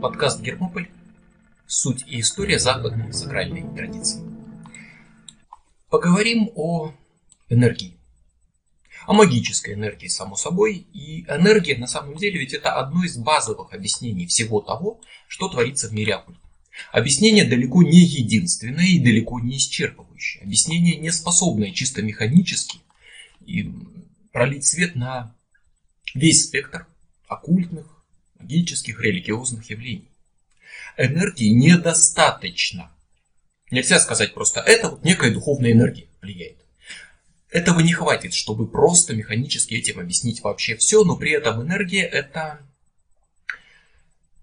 Подкаст Гермополь. Суть и история западной сакральной традиции. Поговорим о энергии. О магической энергии, само собой. И энергия, на самом деле, ведь это одно из базовых объяснений всего того, что творится в мире оккульта. Объяснение далеко не единственное и далеко не исчерпывающее. Объяснение не способное чисто механически и пролить свет на весь спектр оккультных, магических, религиозных явлений. Энергии недостаточно. Нельзя сказать просто, это вот некая духовная энергия влияет. Этого не хватит, чтобы просто механически этим объяснить вообще все, но при этом энергия это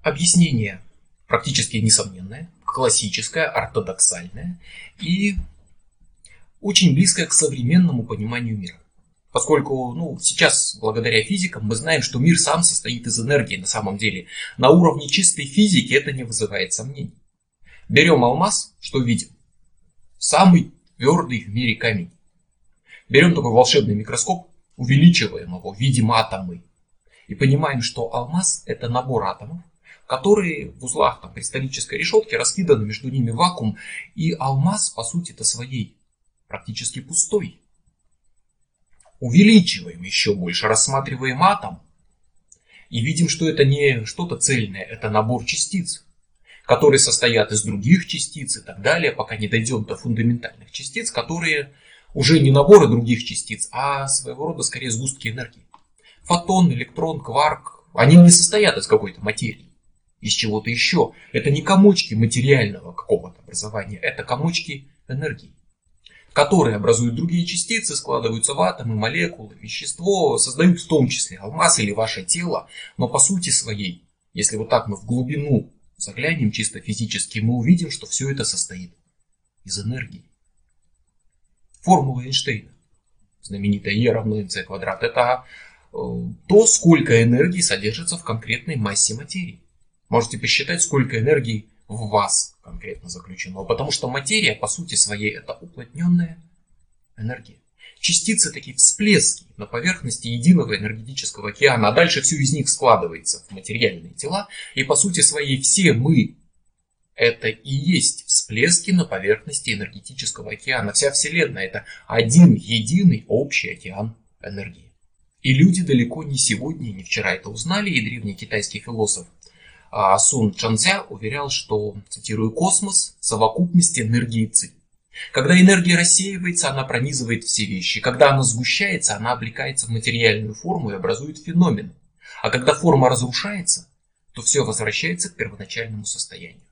объяснение практически несомненное, классическое, ортодоксальное и очень близкое к современному пониманию мира. Поскольку ну, сейчас, благодаря физикам, мы знаем, что мир сам состоит из энергии на самом деле. На уровне чистой физики это не вызывает сомнений. Берем алмаз, что видим? Самый твердый в мире камень. Берем такой волшебный микроскоп, увеличиваем его, видим атомы. И понимаем, что алмаз это набор атомов, которые в узлах там, кристаллической решетки раскиданы между ними вакуум. И алмаз, по сути-то своей, практически пустой увеличиваем еще больше, рассматриваем атом и видим, что это не что-то цельное, это набор частиц, которые состоят из других частиц и так далее, пока не дойдем до фундаментальных частиц, которые уже не наборы других частиц, а своего рода скорее сгустки энергии. Фотон, электрон, кварк, они не состоят из какой-то материи, из чего-то еще. Это не комочки материального какого-то образования, это комочки энергии которые образуют другие частицы, складываются в атомы, молекулы, вещество, создают в том числе алмаз или ваше тело, но по сути своей, если вот так мы в глубину заглянем чисто физически, мы увидим, что все это состоит из энергии. Формула Эйнштейна, знаменитая Е равно МЦ квадрат, это э, то, сколько энергии содержится в конкретной массе материи. Можете посчитать, сколько энергии в вас конкретно заключено, потому что материя по сути своей это уплотненная энергия. Частицы такие всплески на поверхности единого энергетического океана, а дальше все из них складывается в материальные тела, и по сути своей все мы это и есть всплески на поверхности энергетического океана. Вся Вселенная это один единый общий океан энергии. И люди далеко не сегодня, не вчера это узнали, и древний китайский философ Сун Чанцзя уверял, что, цитирую, космос – совокупность энергии Ци. Когда энергия рассеивается, она пронизывает все вещи. Когда она сгущается, она облекается в материальную форму и образует феномен. А когда форма разрушается, то все возвращается к первоначальному состоянию.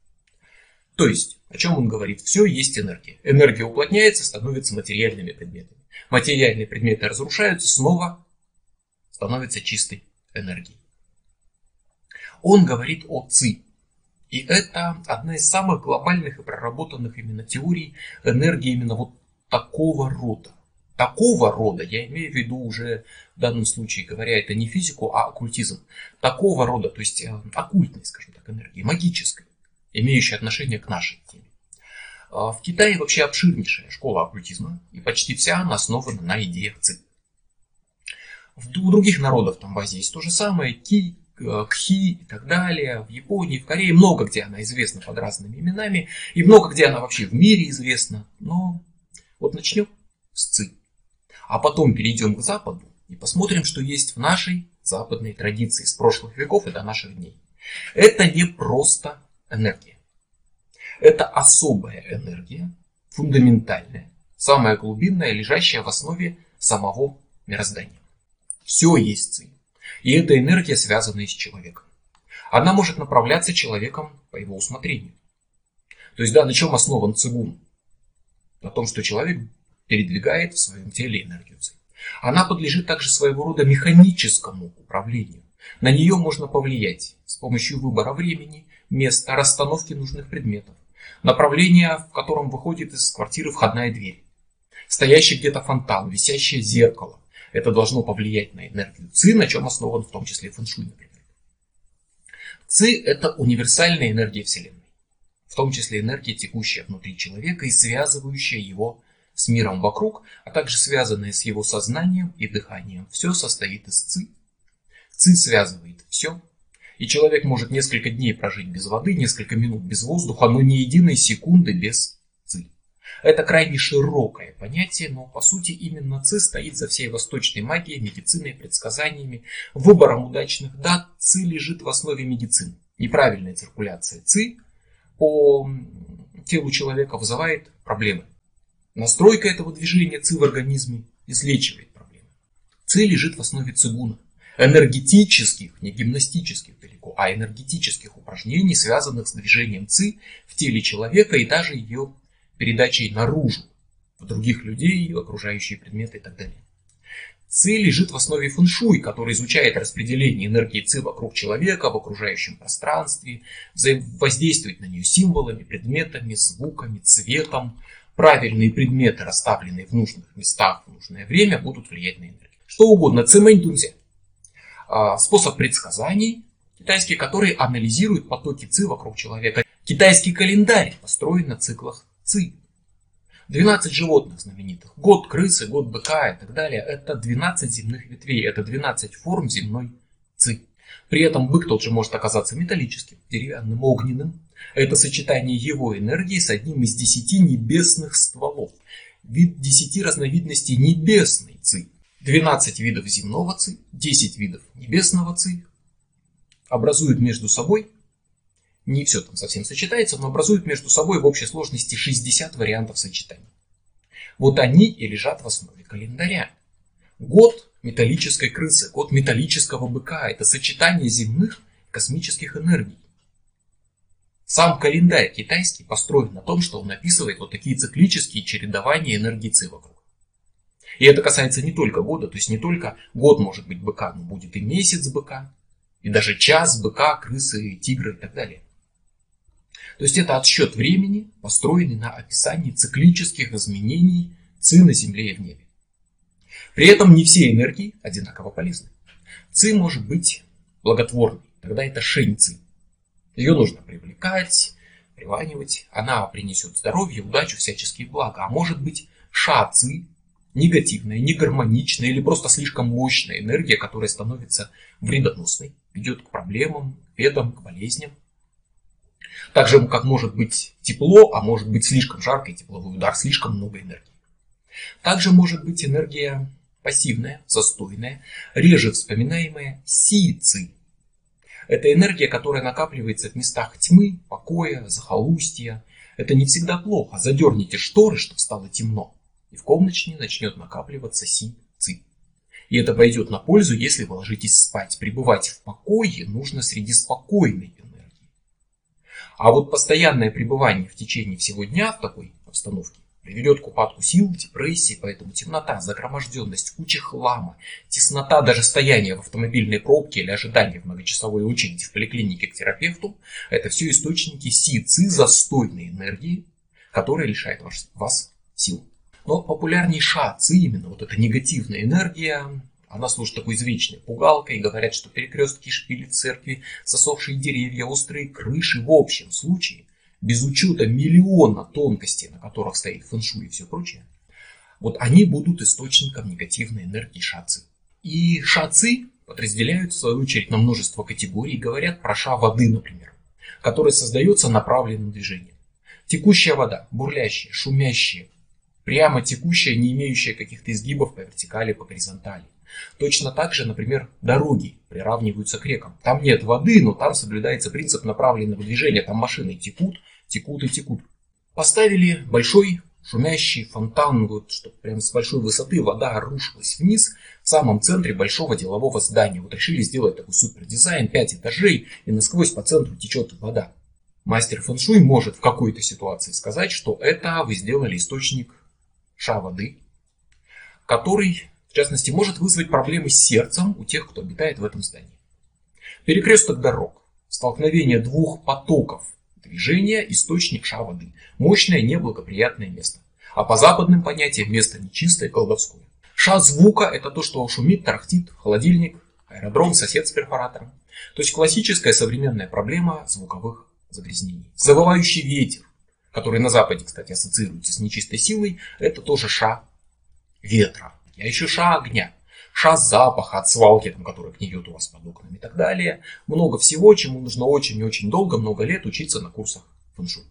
То есть, о чем он говорит? Все есть энергия. Энергия уплотняется, становится материальными предметами. Материальные предметы разрушаются, снова становятся чистой энергией он говорит о ЦИ. И это одна из самых глобальных и проработанных именно теорий энергии именно вот такого рода. Такого рода, я имею в виду уже в данном случае говоря, это не физику, а оккультизм. Такого рода, то есть э, оккультной, скажем так, энергии, магической, имеющей отношение к нашей теме. А в Китае вообще обширнейшая школа оккультизма, и почти вся она основана на идеях ЦИ. У других народов, там в Азии есть то же самое, Ки, Кхи и так далее, в Японии, в Корее, много где она известна под разными именами, и много где она вообще в мире известна. Но вот начнем с ЦИ, а потом перейдем к Западу и посмотрим, что есть в нашей западной традиции с прошлых веков и до наших дней. Это не просто энергия. Это особая энергия, фундаментальная, самая глубинная, лежащая в основе самого мироздания. Все есть ци. И эта энергия связана с человеком. Она может направляться человеком по его усмотрению. То есть, да, на чем основан цигун? На том, что человек передвигает в своем теле энергию ци. Она подлежит также своего рода механическому управлению. На нее можно повлиять с помощью выбора времени, места, расстановки нужных предметов, направления, в котором выходит из квартиры входная дверь, стоящий где-то фонтан, висящее зеркало, это должно повлиять на энергию ЦИ, на чем основан в том числе фэншуй, например. ЦИ – это универсальная энергия Вселенной, в том числе энергия, текущая внутри человека и связывающая его с миром вокруг, а также связанная с его сознанием и дыханием. Все состоит из ЦИ. ЦИ связывает все. И человек может несколько дней прожить без воды, несколько минут без воздуха, но ни единой секунды без. Это крайне широкое понятие, но по сути именно ци стоит за всей восточной магией, медициной, предсказаниями, выбором удачных дат. Ци лежит в основе медицины. Неправильная циркуляция ци по телу человека вызывает проблемы. Настройка этого движения ЦИ в организме излечивает проблемы. ЦИ лежит в основе цигуна. Энергетических, не гимнастических далеко, а энергетических упражнений, связанных с движением ЦИ в теле человека и даже ее передачей наружу, в других людей, окружающие предметы и так далее. Ци лежит в основе фэншуй, который изучает распределение энергии ци вокруг человека, в окружающем пространстве, воздействует на нее символами, предметами, звуками, цветом, правильные предметы, расставленные в нужных местах в нужное время, будут влиять на энергию. Что угодно, цимэнь дунзе. А, способ предсказаний китайский, который анализирует потоки ци вокруг человека. Китайский календарь построен на циклах ци. 12 животных знаменитых. Год крысы, год быка и так далее. Это 12 земных ветвей. Это 12 форм земной ци. При этом бык тот же может оказаться металлическим, деревянным, огненным. Это сочетание его энергии с одним из десяти небесных стволов. Вид десяти разновидностей небесной ци. 12 видов земного ци, 10 видов небесного ци образуют между собой, не все там совсем сочетается, но образуют между собой в общей сложности 60 вариантов сочетаний. Вот они и лежат в основе календаря. Год металлической крысы, год металлического быка – это сочетание земных космических энергий. Сам календарь китайский построен на том, что он описывает вот такие циклические чередования энергии ци вокруг. И это касается не только года, то есть не только год может быть быка, но будет и месяц быка, и даже час быка, крысы, тигры и так далее. То есть это отсчет времени, построенный на описании циклических изменений ци на Земле и в небе. При этом не все энергии одинаково полезны. Ци может быть благотворной, тогда это шень ци. Ее нужно привлекать, приванивать. Она принесет здоровье, удачу, всяческие блага. А может быть шаци, негативная, негармоничная или просто слишком мощная энергия, которая становится вредоносной, ведет к проблемам, к бедам, к болезням. Так же, как может быть тепло, а может быть слишком жаркий тепловой удар, слишком много энергии. Также может быть энергия пассивная, застойная, реже вспоминаемая си-ци, это энергия, которая накапливается в местах тьмы, покоя, захолустья. Это не всегда плохо. Задерните шторы, чтобы стало темно. И в комнатне начнет накапливаться си-ци. И это пойдет на пользу, если вы ложитесь спать. Пребывать в покое нужно среди спокойной. А вот постоянное пребывание в течение всего дня в такой обстановке приведет к упадку сил, депрессии, поэтому темнота, загроможденность, куча хлама, теснота, даже стояние в автомобильной пробке или ожидание в многочасовой очереди в поликлинике к терапевту – это все источники си-ци застойной энергии, которая лишает вас, вас сил. Но популярней ша-ци, именно вот эта негативная энергия, она служит такой извечной пугалкой, говорят, что перекрестки, шпили церкви, сосохшие деревья, острые крыши, в общем случае без учета миллиона тонкостей, на которых стоит фэншуй и все прочее, вот они будут источником негативной энергии шацы. И шацы подразделяют в свою очередь на множество категорий, говорят про ша воды, например, который создается направленным движением. Текущая вода, бурлящая, шумящая, прямо текущая, не имеющая каких-то изгибов по вертикали, по горизонтали. Точно так же, например, дороги приравниваются к рекам. Там нет воды, но там соблюдается принцип направленного движения. Там машины текут, текут и текут. Поставили большой шумящий фонтан, вот, чтобы прям с большой высоты вода рушилась вниз в самом центре большого делового здания. Вот решили сделать такой супер дизайн, 5 этажей, и насквозь по центру течет вода. Мастер фэншуй может в какой-то ситуации сказать, что это вы сделали источник ша воды, который, в частности, может вызвать проблемы с сердцем у тех, кто обитает в этом здании. Перекресток дорог, столкновение двух потоков Движение – источник ша воды. Мощное, неблагоприятное место. А по западным понятиям место нечистое, колдовское. Ша звука – это то, что шумит, тарахтит, холодильник, аэродром, сосед с перфоратором. То есть классическая современная проблема звуковых загрязнений. Завывающий ветер, который на Западе, кстати, ассоциируется с нечистой силой, это тоже ша ветра. А еще ша огня. шас запаха от свалки, там, которая гниет у вас под окнами и так далее. Много всего, чему нужно очень и очень долго, много лет учиться на курсах фэншуй.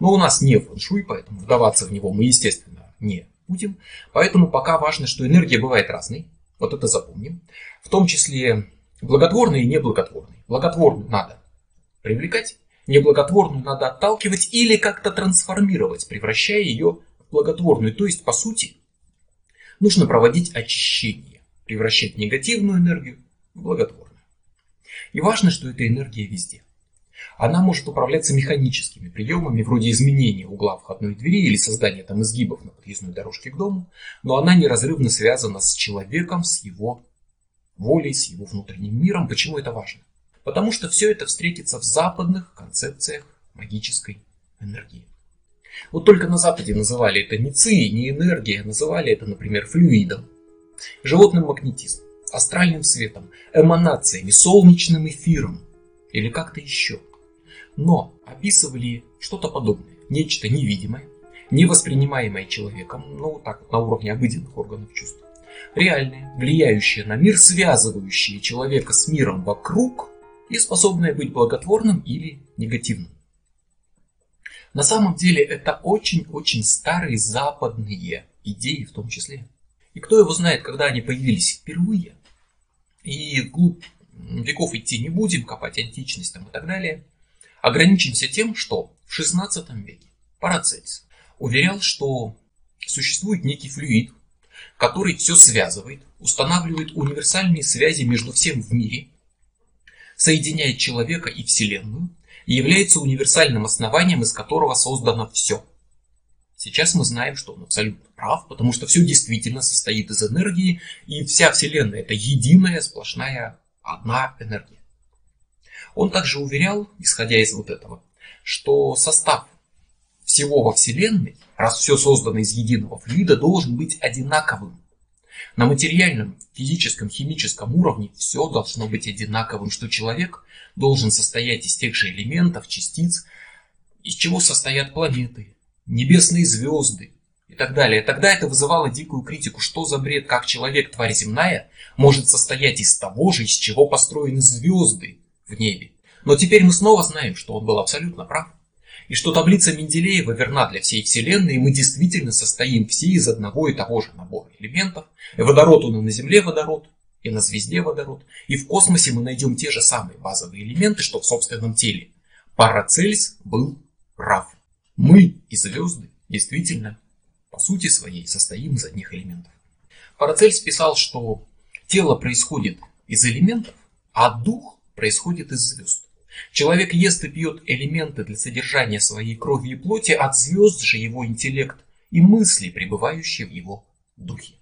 Но у нас не фэншуй, поэтому вдаваться в него мы, естественно, не будем. Поэтому пока важно, что энергия бывает разной. Вот это запомним. В том числе благотворной и неблаготворной. Благотворную надо привлекать, неблаготворную надо отталкивать или как-то трансформировать, превращая ее в благотворную. То есть, по сути, нужно проводить очищение, превращать негативную энергию в благотворную. И важно, что эта энергия везде. Она может управляться механическими приемами, вроде изменения угла входной двери или создания там изгибов на подъездной дорожке к дому, но она неразрывно связана с человеком, с его волей, с его внутренним миром. Почему это важно? Потому что все это встретится в западных концепциях магической энергии. Вот только на Западе называли это не ци, не энергия, называли это, например, флюидом, животным магнетизмом, астральным светом, эманациями, солнечным эфиром или как-то еще. Но описывали что-то подобное, нечто невидимое, невоспринимаемое человеком, ну так на уровне обыденных органов чувств. Реальное, влияющее на мир, связывающее человека с миром вокруг и способное быть благотворным или негативным. На самом деле это очень-очень старые западные идеи в том числе. И кто его знает, когда они появились впервые. И вглубь веков идти не будем, копать античность там и так далее. Ограничимся тем, что в 16 веке Парацельс уверял, что существует некий флюид, который все связывает, устанавливает универсальные связи между всем в мире, соединяет человека и Вселенную и является универсальным основанием, из которого создано все. Сейчас мы знаем, что он абсолютно прав, потому что все действительно состоит из энергии, и вся Вселенная это единая, сплошная, одна энергия. Он также уверял, исходя из вот этого, что состав всего во Вселенной, раз все создано из единого флюида, должен быть одинаковым. На материальном, физическом, химическом уровне все должно быть одинаковым, что человек должен состоять из тех же элементов, частиц, из чего состоят планеты, небесные звезды и так далее. Тогда это вызывало дикую критику, что за бред, как человек, тварь земная, может состоять из того же, из чего построены звезды в небе. Но теперь мы снова знаем, что он был абсолютно прав. И что таблица Менделеева верна для всей Вселенной, и мы действительно состоим все из одного и того же набора элементов. И водород он и на Земле водород, и на звезде водород. И в космосе мы найдем те же самые базовые элементы, что в собственном теле. Парацельс был прав. Мы и звезды действительно, по сути своей, состоим из одних элементов. Парацельс писал, что тело происходит из элементов, а дух происходит из звезд. Человек ест и пьет элементы для содержания своей крови и плоти, от звезд же его интеллект и мысли, пребывающие в его духе.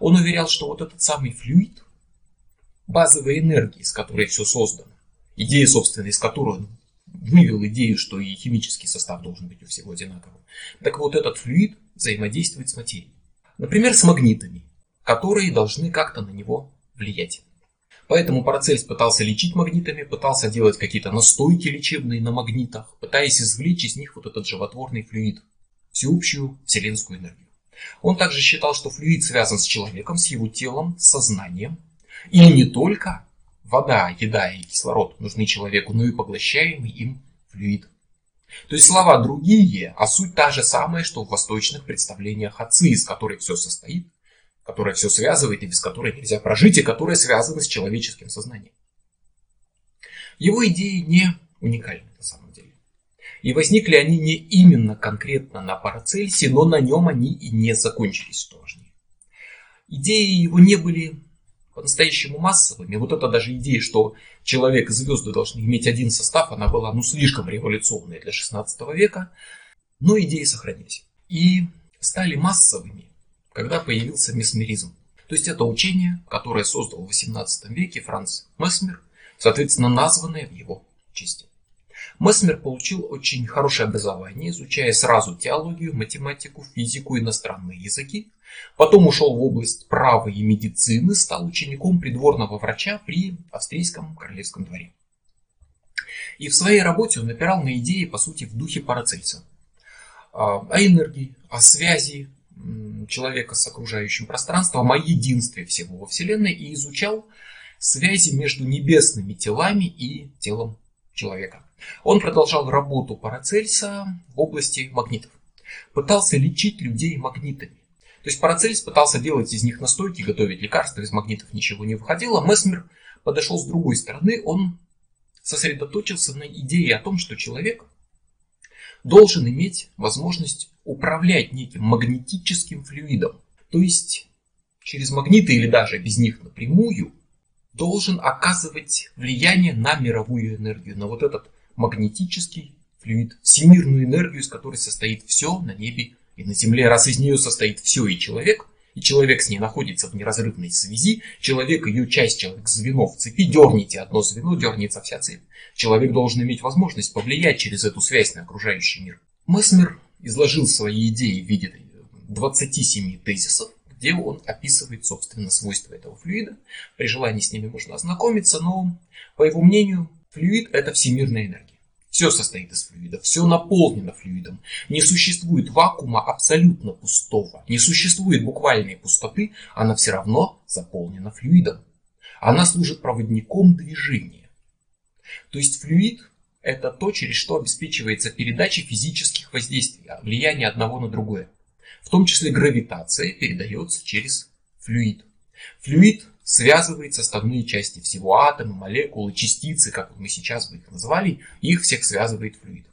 Он уверял, что вот этот самый флюид, базовая энергия, из которой все создано, идея, собственно, из которой он вывел идею, что и химический состав должен быть у всего одинаковым. Так вот, этот флюид взаимодействует с материей. Например, с магнитами, которые должны как-то на него влиять. Поэтому Парацельс пытался лечить магнитами, пытался делать какие-то настойки лечебные на магнитах, пытаясь извлечь из них вот этот животворный флюид, всеобщую вселенскую энергию. Он также считал, что флюид связан с человеком, с его телом, с сознанием. И не только вода, еда и кислород нужны человеку, но и поглощаемый им флюид. То есть слова другие, а суть та же самая, что в восточных представлениях отцы, из которых все состоит, которая все связывает и без которой нельзя прожить, и которая связана с человеческим сознанием. Его идеи не уникальны на самом деле. И возникли они не именно конкретно на Парацельсе, но на нем они и не закончились, что важнее. Идеи его не были по-настоящему массовыми. Вот это даже идея, что человек и звезды должны иметь один состав, она была ну слишком революционная для 16 века, но идеи сохранились. И стали массовыми когда появился месмеризм. То есть это учение, которое создал в XVIII веке Франц Месмер, соответственно названное в его честь. Месмер получил очень хорошее образование, изучая сразу теологию, математику, физику, иностранные языки. Потом ушел в область права и медицины, стал учеником придворного врача при австрийском королевском дворе. И в своей работе он опирал на идеи, по сути, в духе Парацельса. А, о энергии, о связи человека с окружающим пространством, о единстве всего во Вселенной и изучал связи между небесными телами и телом человека. Он продолжал работу Парацельса в области магнитов. Пытался лечить людей магнитами. То есть Парацельс пытался делать из них настойки, готовить лекарства, из магнитов ничего не выходило. Месмер подошел с другой стороны, он сосредоточился на идее о том, что человек должен иметь возможность управлять неким магнетическим флюидом. То есть через магниты или даже без них напрямую должен оказывать влияние на мировую энергию, на вот этот магнетический флюид, всемирную энергию, из которой состоит все на небе и на земле. Раз из нее состоит все и человек, и человек с ней находится в неразрывной связи, человек ее часть, человек звено в цепи, дерните одно звено, дернется вся цепь. Человек должен иметь возможность повлиять через эту связь на окружающий мир. Месмер изложил свои идеи в виде 27 тезисов, где он описывает, собственно, свойства этого флюида. При желании с ними можно ознакомиться, но, по его мнению, флюид – это всемирная энергия. Все состоит из флюида, все наполнено флюидом. Не существует вакуума абсолютно пустого. Не существует буквальной пустоты, она все равно заполнена флюидом. Она служит проводником движения. То есть флюид – это то, через что обеспечивается передача физических воздействий, а влияние одного на другое. В том числе гравитация передается через флюид. Флюид связывает составные части всего атома, молекулы, частицы, как мы сейчас бы их назвали, их всех связывает флюид.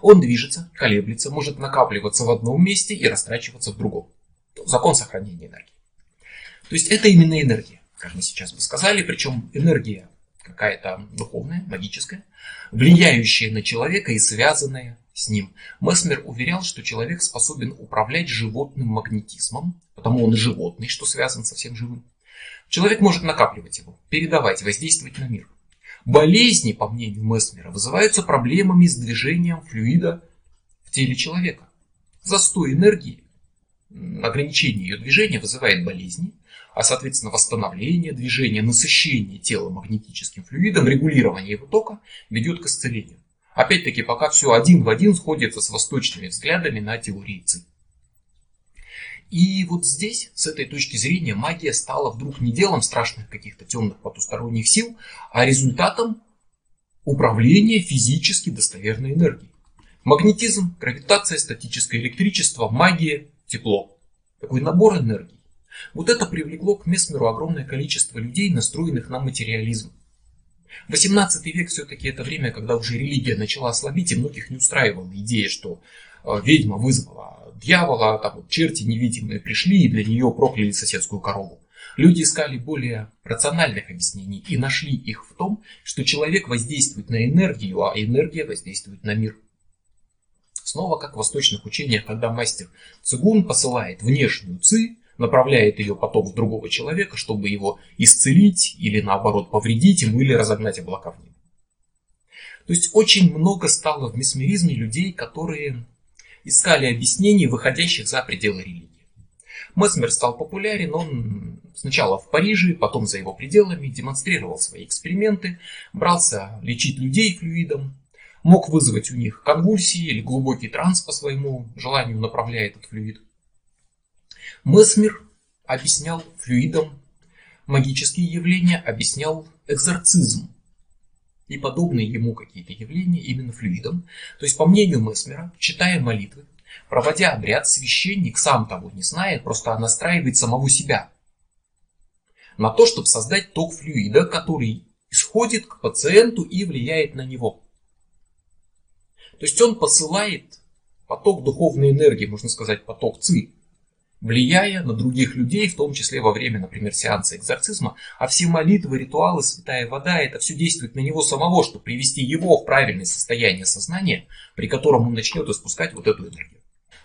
Он движется, колеблется, может накапливаться в одном месте и растрачиваться в другом. Закон сохранения энергии. То есть это именно энергия, как мы сейчас бы сказали, причем энергия какая-то духовная, магическая, влияющая на человека и связанная с ним. Месмер уверял, что человек способен управлять животным магнетизмом, потому он животный, что связан со всем живым. Человек может накапливать его, передавать, воздействовать на мир. Болезни, по мнению Месмера, вызываются проблемами с движением флюида в теле человека. Застой энергии, ограничение ее движения вызывает болезни, а соответственно восстановление движения, насыщение тела магнетическим флюидом, регулирование его тока ведет к исцелению. Опять-таки, пока все один в один сходится с восточными взглядами на теории ЦИ. И вот здесь, с этой точки зрения, магия стала вдруг не делом страшных каких-то темных потусторонних сил, а результатом управления физически достоверной энергией. Магнетизм, гравитация, статическое электричество, магия, тепло. Такой набор энергий. Вот это привлекло к Месмеру огромное количество людей, настроенных на материализм. 18 век все-таки это время, когда уже религия начала ослабить, и многих не устраивала идея, что э, ведьма вызвала дьявола, там вот черти невидимые пришли и для нее прокляли соседскую корову. Люди искали более рациональных объяснений и нашли их в том, что человек воздействует на энергию, а энергия воздействует на мир. Снова как в восточных учениях, когда мастер цигун посылает внешнюю ци, направляет ее поток в другого человека, чтобы его исцелить или наоборот повредить ему или разогнать облака в небо. То есть очень много стало в месмеризме людей, которые искали объяснений, выходящих за пределы религии. Месмер стал популярен, он сначала в Париже, потом за его пределами, демонстрировал свои эксперименты, брался лечить людей флюидом, мог вызвать у них конвульсии или глубокий транс по своему желанию, направляя этот флюид. Месмер объяснял флюидом магические явления, объяснял экзорцизм, и подобные ему какие-то явления именно флюидом. То есть, по мнению Месмера, читая молитвы, проводя обряд, священник, сам того не зная, просто настраивает самого себя на то, чтобы создать ток флюида, который исходит к пациенту и влияет на него. То есть он посылает поток духовной энергии, можно сказать, поток ЦИ, влияя на других людей, в том числе во время, например, сеанса экзорцизма, а все молитвы, ритуалы, святая вода, это все действует на него самого, чтобы привести его в правильное состояние сознания, при котором он начнет испускать вот эту энергию.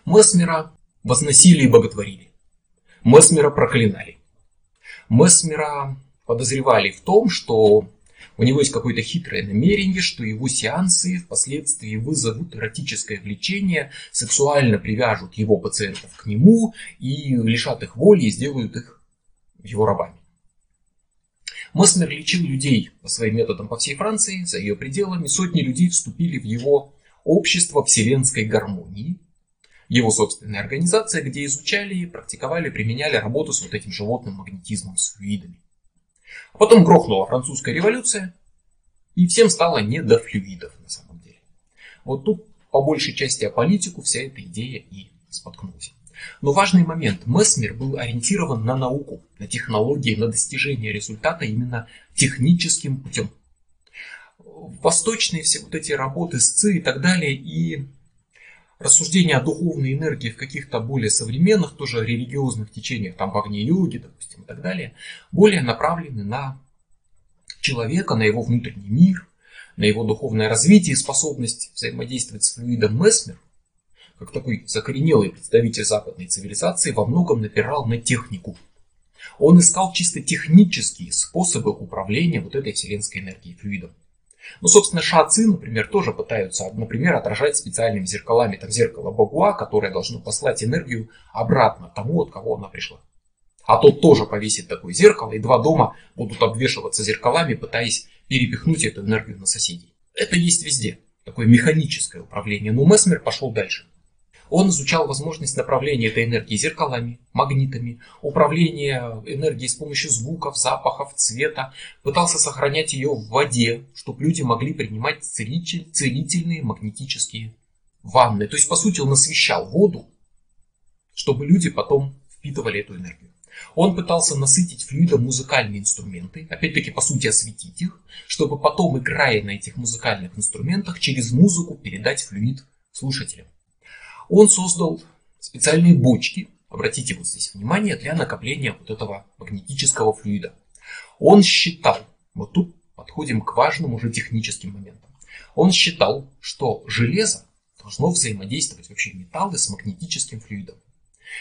Месмера возносили и боготворили. Месмера проклинали. Месмера подозревали в том, что у него есть какое-то хитрое намерение, что его сеансы впоследствии вызовут эротическое влечение, сексуально привяжут его пациентов к нему и лишат их воли и сделают их его рабами. Месмер лечил людей по своим методам по всей Франции, за ее пределами. Сотни людей вступили в его общество вселенской гармонии. его собственная организация, где изучали, практиковали, применяли работу с вот этим животным магнетизмом, с флюидами. А потом грохнула французская революция, и всем стало не до флюидов на самом деле. Вот тут по большей части о политику вся эта идея и споткнулась. Но важный момент. Месмер был ориентирован на науку, на технологии, на достижение результата именно техническим путем. Восточные все вот эти работы с ЦИ и так далее, и рассуждения о духовной энергии в каких-то более современных, тоже религиозных течениях, там в огне йоги, допустим, и так далее, более направлены на человека, на его внутренний мир, на его духовное развитие и способность взаимодействовать с флюидом Месмер, как такой закоренелый представитель западной цивилизации, во многом напирал на технику. Он искал чисто технические способы управления вот этой вселенской энергией, флюидом. Ну, собственно, шацы, например, тоже пытаются, например, отражать специальными зеркалами, там зеркало Багуа, которое должно послать энергию обратно тому, от кого она пришла. А тот тоже повесит такое зеркало, и два дома будут обвешиваться зеркалами, пытаясь перепихнуть эту энергию на соседей. Это есть везде, такое механическое управление. Но Месмер пошел дальше. Он изучал возможность направления этой энергии зеркалами, магнитами, управление энергией с помощью звуков, запахов, цвета, пытался сохранять ее в воде, чтобы люди могли принимать целитель, целительные магнетические ванны. То есть, по сути, он освещал воду, чтобы люди потом впитывали эту энергию. Он пытался насытить флюидом музыкальные инструменты, опять-таки, по сути, осветить их, чтобы потом, играя на этих музыкальных инструментах, через музыку передать флюид слушателям. Он создал специальные бочки, обратите вот здесь внимание, для накопления вот этого магнетического флюида. Он считал, вот тут подходим к важным уже техническим моментам. Он считал, что железо должно взаимодействовать, вообще металлы с магнетическим флюидом.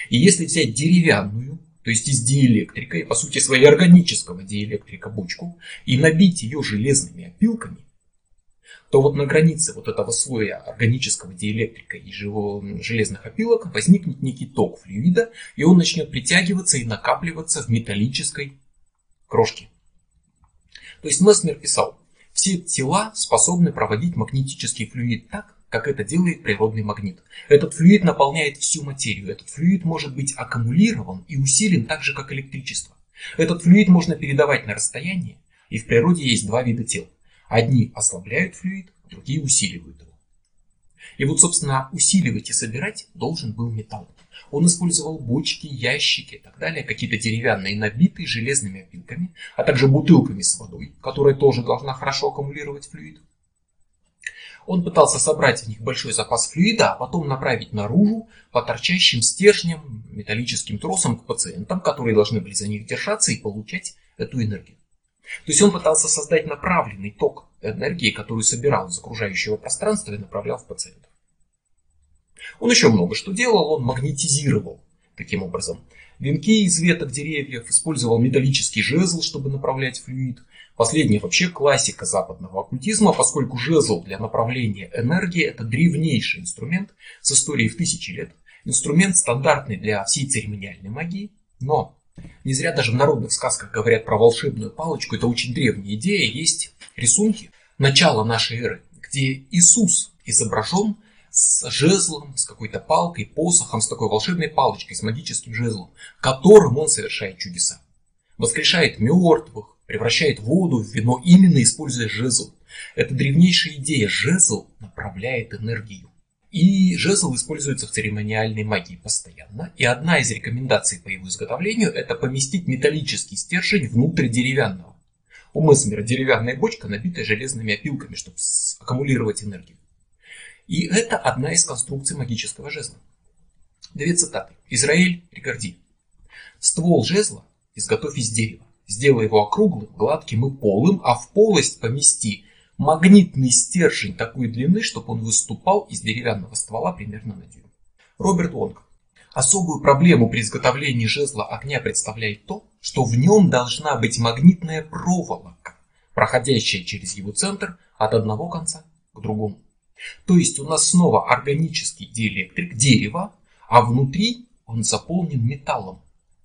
И если взять деревянную, то есть из диэлектрика, и по сути своей органического диэлектрика бочку, и набить ее железными опилками, то вот на границе вот этого слоя органического диэлектрика и железных опилок возникнет некий ток флюида, и он начнет притягиваться и накапливаться в металлической крошке. То есть Месмер писал, все тела способны проводить магнетический флюид так, как это делает природный магнит. Этот флюид наполняет всю материю. Этот флюид может быть аккумулирован и усилен так же, как электричество. Этот флюид можно передавать на расстояние, и в природе есть два вида тел – Одни ослабляют флюид, другие усиливают его. И вот, собственно, усиливать и собирать должен был металл. Он использовал бочки, ящики и так далее, какие-то деревянные, набитые железными опилками, а также бутылками с водой, которая тоже должна хорошо аккумулировать флюид. Он пытался собрать в них большой запас флюида, а потом направить наружу по торчащим стержням, металлическим тросам к пациентам, которые должны были за них держаться и получать эту энергию. То есть он пытался создать направленный ток энергии, которую собирал из окружающего пространства и направлял в пациентов. Он еще много что делал, он магнетизировал таким образом. Венки из веток деревьев, использовал металлический жезл, чтобы направлять флюид. Последняя вообще классика западного оккультизма, поскольку жезл для направления энергии это древнейший инструмент с историей в тысячи лет. Инструмент стандартный для всей церемониальной магии, но не зря даже в народных сказках говорят про волшебную палочку. Это очень древняя идея. Есть рисунки начала нашей эры, где Иисус изображен с жезлом, с какой-то палкой, посохом, с такой волшебной палочкой, с магическим жезлом, которым он совершает чудеса. Воскрешает мертвых, превращает воду в вино, именно используя жезл. Это древнейшая идея. Жезл направляет энергию. И жезл используется в церемониальной магии постоянно. И одна из рекомендаций по его изготовлению это поместить металлический стержень внутрь деревянного. У Месмера деревянная бочка, набитая железными опилками, чтобы аккумулировать энергию. И это одна из конструкций магического жезла. Две цитаты. Израиль Рикарди. Ствол жезла изготовь из дерева. Сделай его округлым, гладким и полым, а в полость помести магнитный стержень такой длины, чтобы он выступал из деревянного ствола примерно на дюйм. Роберт Лонг. Особую проблему при изготовлении жезла огня представляет то, что в нем должна быть магнитная проволока, проходящая через его центр от одного конца к другому. То есть у нас снова органический диэлектрик, дерево, а внутри он заполнен металлом.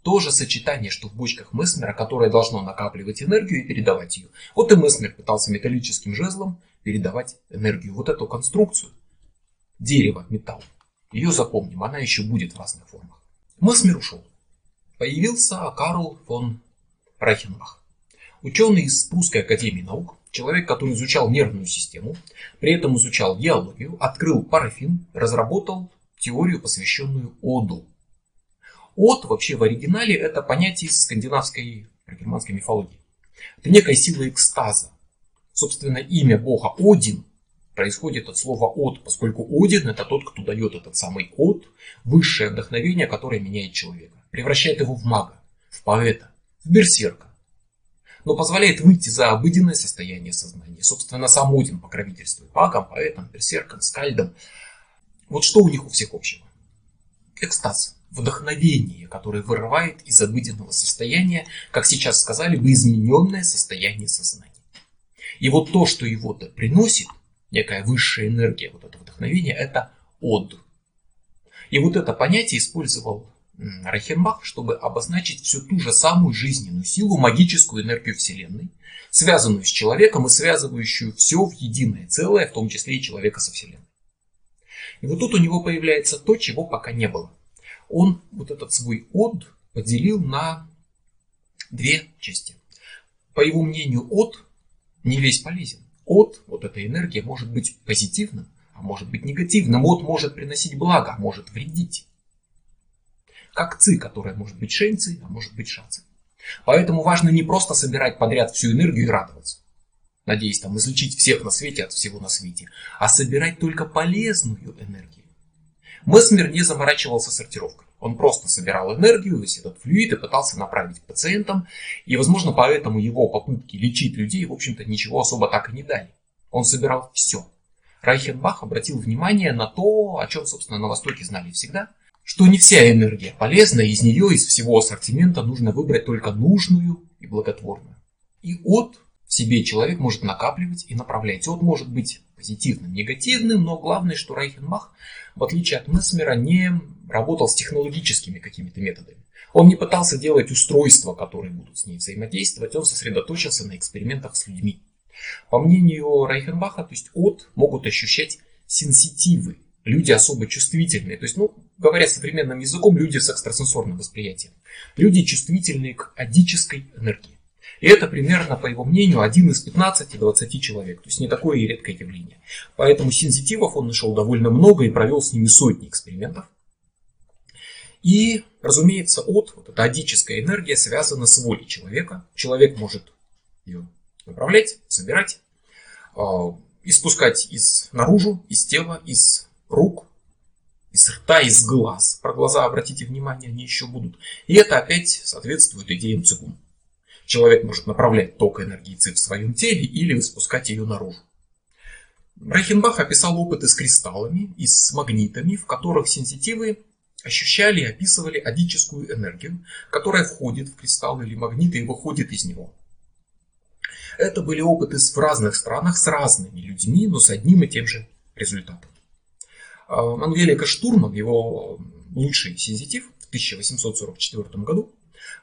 То же сочетание, что в бочках Месмера, которое должно накапливать энергию и передавать ее. Вот и Месмер пытался металлическим жезлом передавать энергию. Вот эту конструкцию. Дерево, металл. Ее запомним, она еще будет в разных формах. Месмер ушел. Появился Карл фон Райхенбах. Ученый из Прусской академии наук, человек, который изучал нервную систему, при этом изучал геологию, открыл парафин, разработал теорию, посвященную оду. Од вообще в оригинале это понятие из скандинавской германской мифологии. Это некая сила экстаза. Собственно, имя бога Один происходит от слова от, поскольку Один это тот, кто дает этот самый от, высшее вдохновение, которое меняет человека, превращает его в мага, в поэта, в берсерка, но позволяет выйти за обыденное состояние сознания. Собственно, сам Один покровительствует магам, поэтам, берсеркам, скальдам. Вот что у них у всех общего? Экстаз, вдохновение, которое вырывает из обыденного состояния, как сейчас сказали бы, измененное состояние сознания. И вот то, что его-то приносит, некая высшая энергия, вот это вдохновение, это од. И вот это понятие использовал Рахенбах, чтобы обозначить всю ту же самую жизненную силу, магическую энергию Вселенной, связанную с человеком и связывающую все в единое целое, в том числе и человека со Вселенной. И вот тут у него появляется то, чего пока не было. Он вот этот свой от поделил на две части. По его мнению, от не весь полезен. От, вот эта энергия, может быть позитивным, а может быть негативным. От может приносить благо, а может вредить. Как ци, которая может быть шенци, а может быть шацы. Поэтому важно не просто собирать подряд всю энергию и радоваться, надеясь там излечить всех на свете от всего на свете, а собирать только полезную энергию. Месмер не заморачивался сортировкой. Он просто собирал энергию, весь этот флюид и пытался направить к пациентам. И, возможно, поэтому его попытки лечить людей, в общем-то, ничего особо так и не дали. Он собирал все. Райхенбах обратил внимание на то, о чем, собственно, на Востоке знали всегда, что не вся энергия полезна, из нее, из всего ассортимента нужно выбрать только нужную и благотворную. И от в себе человек может накапливать и направлять. От может быть позитивным, негативным, но главное, что Райхенбах, в отличие от Месмера, не работал с технологическими какими-то методами. Он не пытался делать устройства, которые будут с ней взаимодействовать, он сосредоточился на экспериментах с людьми. По мнению Райхенбаха, то есть от могут ощущать сенситивы, люди особо чувствительные. То есть, ну, говоря современным языком, люди с экстрасенсорным восприятием. Люди чувствительные к адической энергии. И это примерно, по его мнению, один из 15-20 человек. То есть не такое и редкое явление. Поэтому сензитивов он нашел довольно много и провел с ними сотни экспериментов. И, разумеется, от, вот эта адическая энергия связана с волей человека. Человек может ее направлять, собирать, а, испускать из наружу, из тела, из рук, из рта, из глаз. Про глаза обратите внимание, они еще будут. И это опять соответствует идеям цигун. Человек может направлять ток энергии ЦИ в своем теле или испускать ее наружу. Райхенбах описал опыты с кристаллами и с магнитами, в которых сенситивы ощущали и описывали адическую энергию, которая входит в кристалл или магнит и выходит из него. Это были опыты в разных странах с разными людьми, но с одним и тем же результатом. Ангелика Штурман, его лучший сензитив в 1844 году,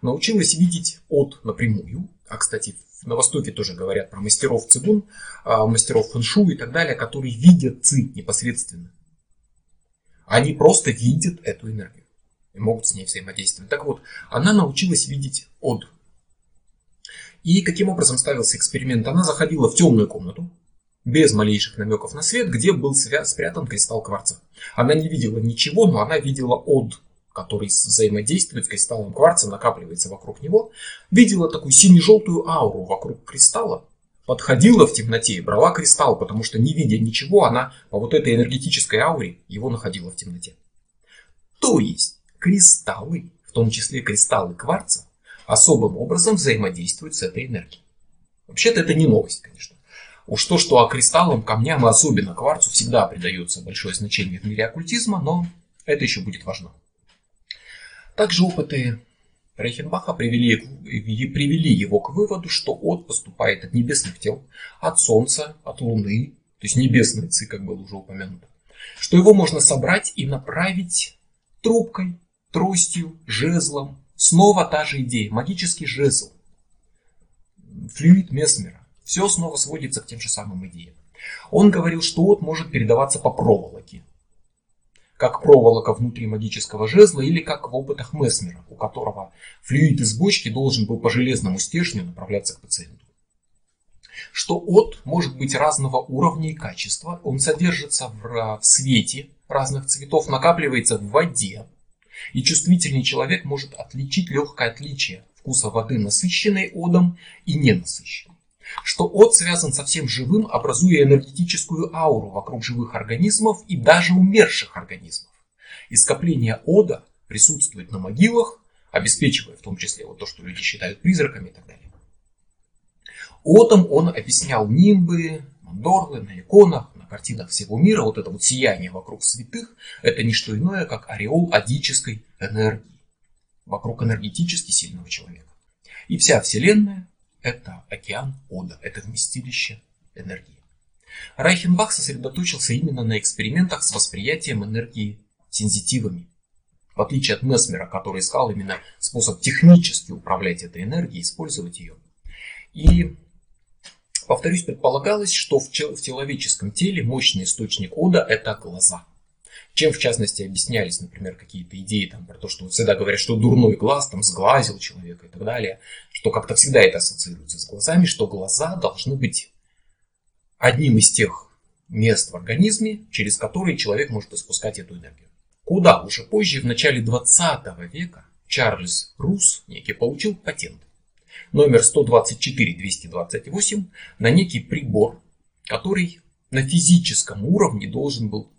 научилась видеть от напрямую. А, кстати, на Востоке тоже говорят про мастеров цигун, а, мастеров фэншу и так далее, которые видят ци непосредственно. Они просто видят эту энергию и могут с ней взаимодействовать. Так вот, она научилась видеть от. И каким образом ставился эксперимент? Она заходила в темную комнату, без малейших намеков на свет, где был спрятан кристалл кварца. Она не видела ничего, но она видела от который взаимодействует с кристаллом кварца, накапливается вокруг него, видела такую сине-желтую ауру вокруг кристалла, подходила в темноте и брала кристалл, потому что не видя ничего, она по вот этой энергетической ауре его находила в темноте. То есть кристаллы, в том числе кристаллы кварца, особым образом взаимодействуют с этой энергией. Вообще-то это не новость, конечно. Уж то, что о кристаллам, камням особенно кварцу всегда придается большое значение в мире оккультизма, но это еще будет важно. Также опыты Рейхенбаха привели, привели его к выводу, что от поступает от небесных тел, от Солнца, от Луны, то есть небесные ци, как было уже упомянуто, что его можно собрать и направить трубкой, тростью, жезлом. Снова та же идея, магический жезл, флюид Месмера. Все снова сводится к тем же самым идеям. Он говорил, что от может передаваться по проволоке, как проволока внутри магического жезла или как в опытах Месмера, у которого флюид из бочки должен был по железному стержню направляться к пациенту. Что от может быть разного уровня и качества, он содержится в, в свете разных цветов, накапливается в воде, и чувствительный человек может отличить легкое отличие вкуса воды, насыщенной одом и ненасыщенной. Что от связан со всем живым, образуя энергетическую ауру вокруг живых организмов и даже умерших организмов. И скопление ода присутствует на могилах, обеспечивая в том числе вот то, что люди считают призраками и так далее. Отом он объяснял нимбы, мандорлы на иконах, на картинах всего мира. Вот это вот сияние вокруг святых, это не что иное, как ореол адической энергии вокруг энергетически сильного человека. И вся Вселенная – это океан Ода, это вместилище энергии. Райхенбах сосредоточился именно на экспериментах с восприятием энергии сензитивами. В отличие от Месмера, который искал именно способ технически управлять этой энергией, использовать ее. И, повторюсь, предполагалось, что в человеческом теле мощный источник Ода – это глаза – чем, в частности, объяснялись, например, какие-то идеи там, про то, что всегда говорят, что дурной глаз там сглазил человека и так далее, что как-то всегда это ассоциируется с глазами, что глаза должны быть одним из тех мест в организме, через которые человек может испускать эту энергию. Куда уже позже, в начале 20 века, Чарльз Рус некий получил патент номер 124-228 на некий прибор, который на физическом уровне должен был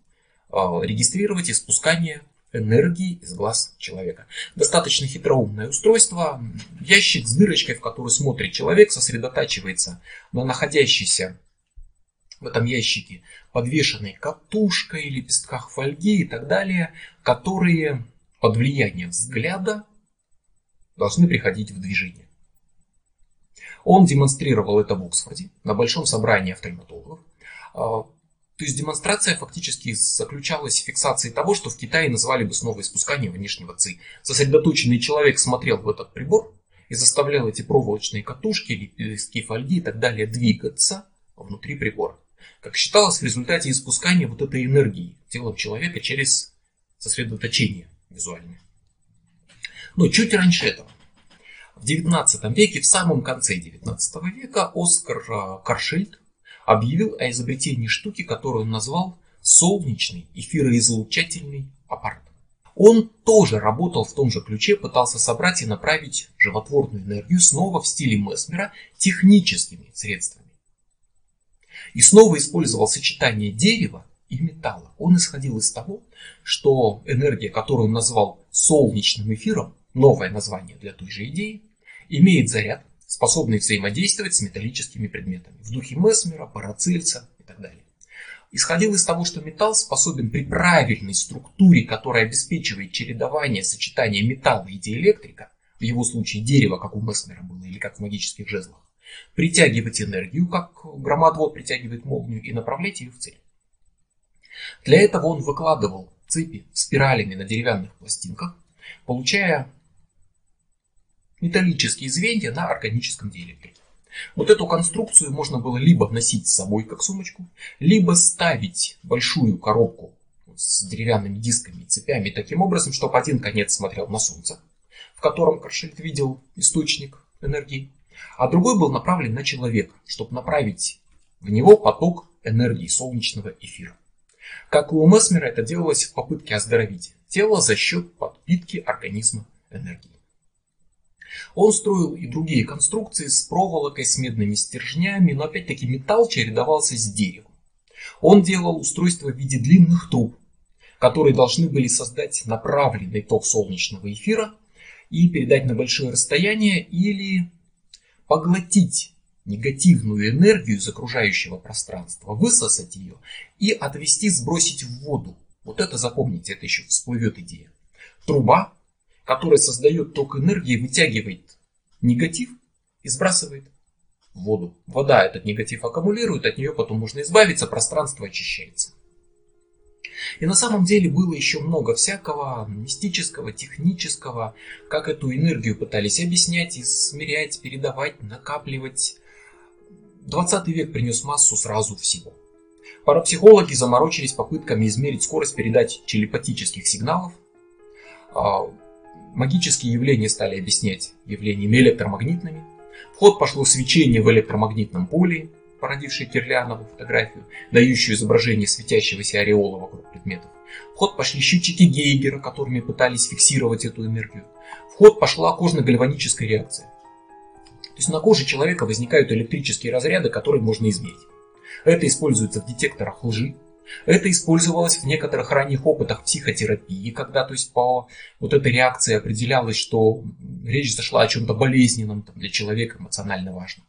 регистрировать испускание энергии из глаз человека. Достаточно хитроумное устройство. Ящик с дырочкой, в который смотрит человек, сосредотачивается на находящейся в этом ящике подвешенной катушкой, лепестках фольги и так далее, которые под влиянием взгляда должны приходить в движение. Он демонстрировал это в Оксфорде на большом собрании офтальматологов. То есть демонстрация фактически заключалась в фиксации того, что в Китае называли бы снова испускание внешнего ЦИ. Сосредоточенный человек смотрел в этот прибор и заставлял эти проволочные катушки, листки фольги и так далее двигаться внутри прибора. Как считалось, в результате испускания вот этой энергии телом человека через сосредоточение визуальное. Но чуть раньше этого, в 19 веке, в самом конце 19 века, Оскар а, Каршильд объявил о изобретении штуки, которую он назвал солнечный эфироизлучательный аппарат. Он тоже работал в том же ключе, пытался собрать и направить животворную энергию снова в стиле Месмера техническими средствами. И снова использовал сочетание дерева и металла. Он исходил из того, что энергия, которую он назвал солнечным эфиром, новое название для той же идеи, имеет заряд, способный взаимодействовать с металлическими предметами, в духе Месмера, Парацельса и так далее. Исходил из того, что металл способен при правильной структуре, которая обеспечивает чередование сочетания металла и диэлектрика, в его случае дерево, как у Месмера было, или как в магических жезлах, притягивать энергию, как громоотвод притягивает молнию, и направлять ее в цель. Для этого он выкладывал цепи спиралями на деревянных пластинках, получая металлические звенья на органическом диэлектрике. Вот эту конструкцию можно было либо носить с собой как сумочку, либо ставить большую коробку с деревянными дисками и цепями таким образом, чтобы один конец смотрел на солнце, в котором Каршельд видел источник энергии, а другой был направлен на человека, чтобы направить в него поток энергии солнечного эфира. Как и у Месмера это делалось в попытке оздоровить тело за счет подпитки организма энергией. Он строил и другие конструкции с проволокой, с медными стержнями, но опять-таки металл чередовался с деревом. Он делал устройства в виде длинных труб, которые должны были создать направленный ток солнечного эфира и передать на большое расстояние или поглотить негативную энергию из окружающего пространства, высосать ее и отвести, сбросить в воду. Вот это запомните, это еще всплывет идея. Труба который создает ток энергии, вытягивает негатив и сбрасывает воду. Вода этот негатив аккумулирует, от нее потом можно избавиться, пространство очищается. И на самом деле было еще много всякого мистического, технического, как эту энергию пытались объяснять, измерять, передавать, накапливать. 20 век принес массу сразу всего. Парапсихологи заморочились попытками измерить скорость передачи телепатических сигналов. Магические явления стали объяснять явлениями электромагнитными. В ход пошло свечение в электромагнитном поле, породившее Кирлянову фотографию, дающую изображение светящегося ореола вокруг предметов. В ход пошли счетчики Гейгера, которыми пытались фиксировать эту энергию. В ход пошла кожно-гальваническая реакция. То есть на коже человека возникают электрические разряды, которые можно измерить. Это используется в детекторах лжи. Это использовалось в некоторых ранних опытах психотерапии, когда то есть по вот этой реакции определялось, что речь зашла о чем-то болезненном там, для человека эмоционально важном.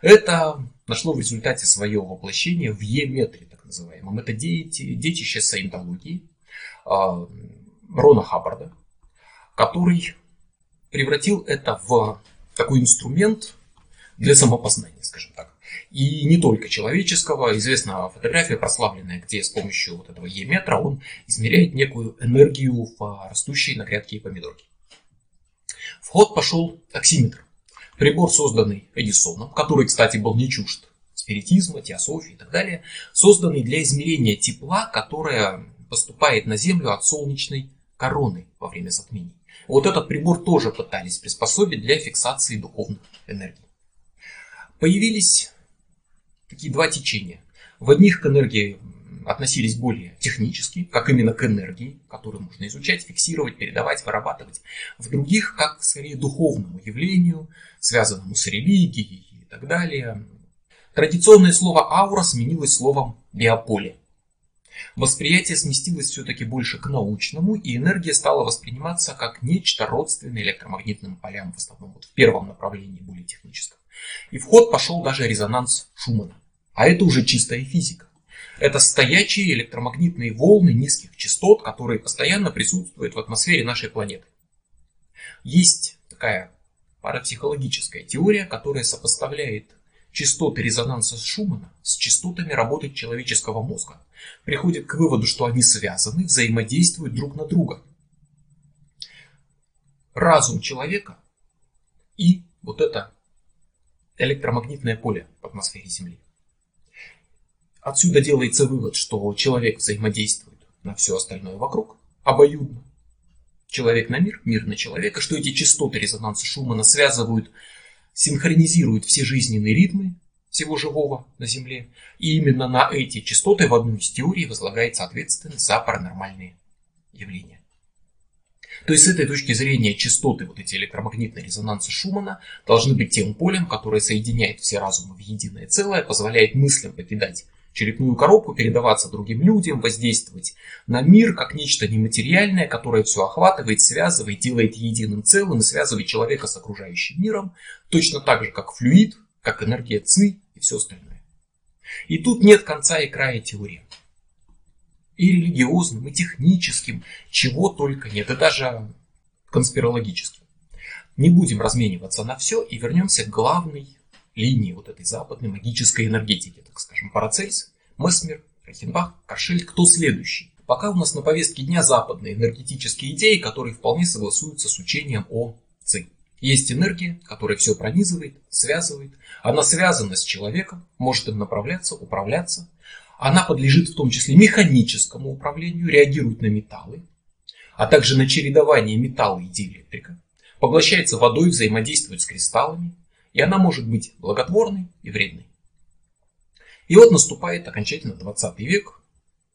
Это нашло в результате свое воплощение в Е-метре, так называемом. Это дети, детище саентологии э, Рона Хаббарда, который превратил это в такой инструмент для самопознания, скажем так. И не только человеческого. Известна фотография прославленная, где с помощью вот этого Е-метра он измеряет некую энергию в растущей на грядке помидорки. В ход пошел оксиметр. Прибор, созданный Эдисоном, который, кстати, был не чужд спиритизма, теософии и так далее, созданный для измерения тепла, которое поступает на Землю от солнечной короны во время затмений. Вот этот прибор тоже пытались приспособить для фиксации духовных энергий. Появились такие два течения. В одних к энергии относились более технически, как именно к энергии, которую можно изучать, фиксировать, передавать, вырабатывать. В других, как скорее духовному явлению, связанному с религией и так далее. Традиционное слово аура сменилось словом биополе. Восприятие сместилось все-таки больше к научному, и энергия стала восприниматься как нечто родственное электромагнитным полям, в основном вот в первом направлении, более техническом. И в ход пошел даже резонанс Шумана. А это уже чистая физика. Это стоячие электромагнитные волны низких частот, которые постоянно присутствуют в атмосфере нашей планеты. Есть такая парапсихологическая теория, которая сопоставляет частоты резонанса Шумана с частотами работы человеческого мозга. Приходит к выводу, что они связаны, взаимодействуют друг на друга. Разум человека и вот это электромагнитное поле в атмосфере Земли. Отсюда делается вывод, что человек взаимодействует на все остальное вокруг обоюдно. Человек на мир, мир на человека, что эти частоты резонанса Шумана связывают, синхронизируют все жизненные ритмы всего живого на Земле. И именно на эти частоты в одну из теорий возлагается ответственность за паранормальные явления. То есть с этой точки зрения частоты, вот эти электромагнитные резонансы Шумана, должны быть тем полем, которое соединяет все разумы в единое целое, позволяет мыслям покидать черепную коробку, передаваться другим людям, воздействовать на мир как нечто нематериальное, которое все охватывает, связывает, делает единым целым и связывает человека с окружающим миром, точно так же, как флюид, как энергия ЦИ и все остальное. И тут нет конца и края теории и религиозным, и техническим, чего только нет, и даже конспирологическим. Не будем размениваться на все и вернемся к главной линии вот этой западной магической энергетики, так скажем, Парацельс, Месмер, Рахенбах, Кашель, кто следующий? Пока у нас на повестке дня западные энергетические идеи, которые вполне согласуются с учением о ЦИ. Есть энергия, которая все пронизывает, связывает. Она связана с человеком, может им направляться, управляться. Она подлежит в том числе механическому управлению, реагирует на металлы, а также на чередование металла и диэлектрика, поглощается водой, взаимодействует с кристаллами, и она может быть благотворной и вредной. И вот наступает окончательно 20 век,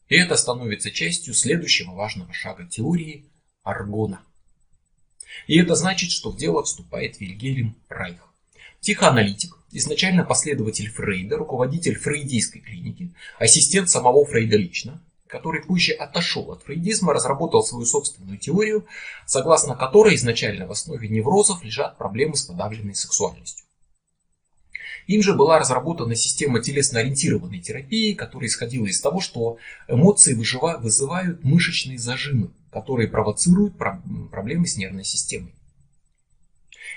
и это становится частью следующего важного шага теории аргона. И это значит, что в дело вступает Вильгельм Райх. Психоаналитик, изначально последователь Фрейда, руководитель фрейдийской клиники, ассистент самого Фрейда лично, который позже отошел от фрейдизма, разработал свою собственную теорию, согласно которой изначально в основе неврозов лежат проблемы с подавленной сексуальностью. Им же была разработана система телесно-ориентированной терапии, которая исходила из того, что эмоции вызывают мышечные зажимы, которые провоцируют проблемы с нервной системой.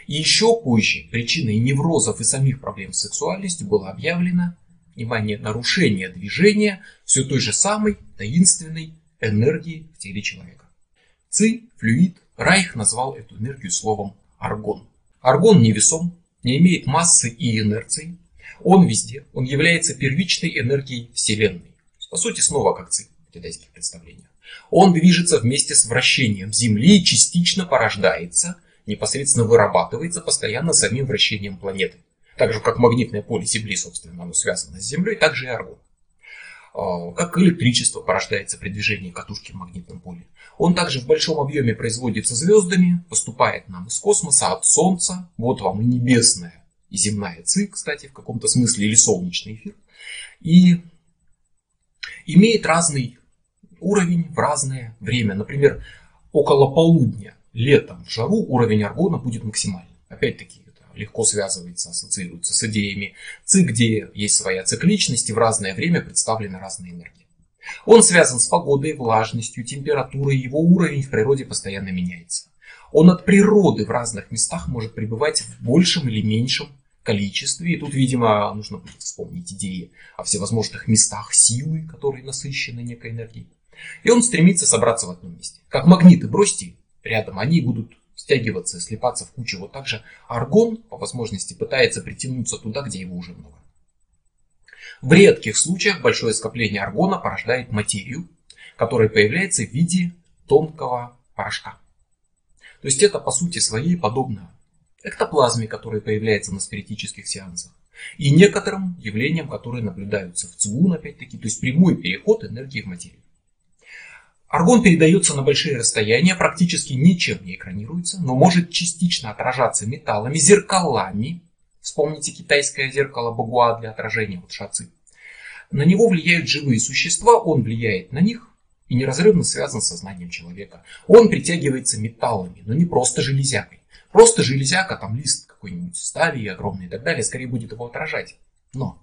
И еще позже причиной неврозов и самих проблем с сексуальностью было объявлено, внимание, нарушение движения все той же самой таинственной энергии в теле человека. Ци, флюид, Райх назвал эту энергию словом аргон. Аргон невесом, не имеет массы и инерции. Он везде, он является первичной энергией Вселенной. По сути, снова как цикл в китайских представлениях. Он движется вместе с вращением Земли и частично порождается, непосредственно вырабатывается постоянно самим вращением планеты. Так же, как магнитное поле Земли, собственно, оно связано с Землей, так же и аргон. Как электричество порождается при движении катушки в магнитном поле. Он также в большом объеме производится звездами, поступает нам из космоса, от Солнца. Вот вам и небесная, и земная ци, кстати, в каком-то смысле, или солнечный эфир. И имеет разный уровень в разное время. Например, около полудня летом в жару уровень аргона будет максимальный. Опять-таки, это легко связывается, ассоциируется с идеями ЦИ, где есть своя цикличность и в разное время представлены разные энергии. Он связан с погодой, влажностью, температурой, его уровень в природе постоянно меняется. Он от природы в разных местах может пребывать в большем или меньшем количестве. И тут, видимо, нужно будет вспомнить идеи о всевозможных местах силы, которые насыщены некой энергией. И он стремится собраться в одном месте. Как магниты бросьте рядом, они будут стягиваться, слипаться в кучу. Вот так же аргон по возможности пытается притянуться туда, где его уже много. В редких случаях большое скопление аргона порождает материю, которая появляется в виде тонкого порошка. То есть это по сути своей подобно эктоплазме, которая появляется на спиритических сеансах, и некоторым явлениям, которые наблюдаются в ЦУН, опять-таки, то есть прямой переход энергии в материю. Аргон передается на большие расстояния, практически ничем не экранируется, но может частично отражаться металлами, зеркалами. Вспомните китайское зеркало Багуа для отражения, вот шацы. На него влияют живые существа, он влияет на них и неразрывно связан с сознанием человека. Он притягивается металлами, но не просто железякой. Просто железяка, там лист какой-нибудь стали огромный и так далее, скорее будет его отражать. Но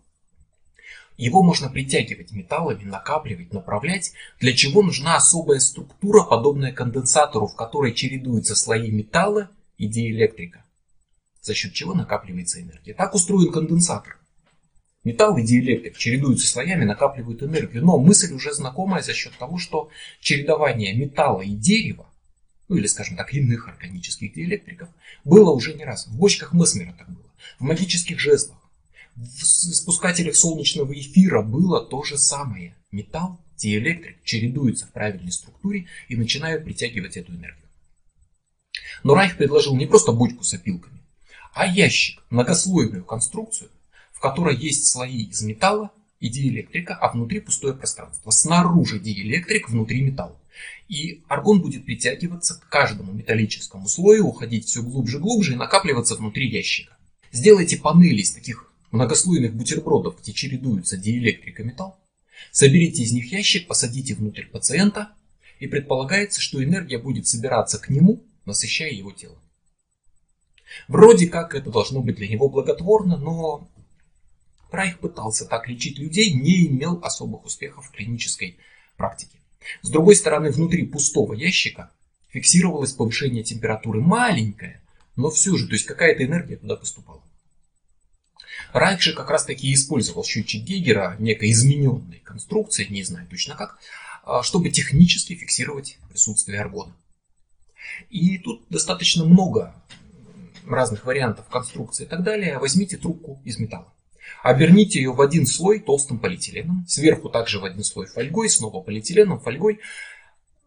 его можно притягивать металлами, накапливать, направлять, для чего нужна особая структура, подобная конденсатору, в которой чередуются слои металла и диэлектрика, за счет чего накапливается энергия. Так устроен конденсатор. Металл и диэлектрик чередуются слоями, накапливают энергию. Но мысль уже знакомая за счет того, что чередование металла и дерева, ну или скажем так, иных органических диэлектриков, было уже не раз. В бочках Месмера так было, в магических жезлах, спускателях солнечного эфира было то же самое. Металл, диэлектрик чередуются в правильной структуре и начинают притягивать эту энергию. Но Райх предложил не просто бочку с опилками, а ящик, многослойную конструкцию, в которой есть слои из металла и диэлектрика, а внутри пустое пространство. Снаружи диэлектрик, внутри металл. И аргон будет притягиваться к каждому металлическому слою, уходить все глубже и глубже и накапливаться внутри ящика. Сделайте панели из таких многослойных бутербродов, где чередуются диэлектрик и металл, соберите из них ящик, посадите внутрь пациента, и предполагается, что энергия будет собираться к нему, насыщая его тело. Вроде как это должно быть для него благотворно, но Райх пытался так лечить людей, не имел особых успехов в клинической практике. С другой стороны, внутри пустого ящика фиксировалось повышение температуры маленькое, но все же, то есть какая-то энергия туда поступала. Райх же как раз таки использовал счетчик Гейгера, некой измененной конструкции, не знаю точно как, а, чтобы технически фиксировать присутствие аргона. И тут достаточно много разных вариантов конструкции и так далее. Возьмите трубку из металла. Оберните ее в один слой толстым полиэтиленом, сверху также в один слой фольгой, снова полиэтиленом, фольгой,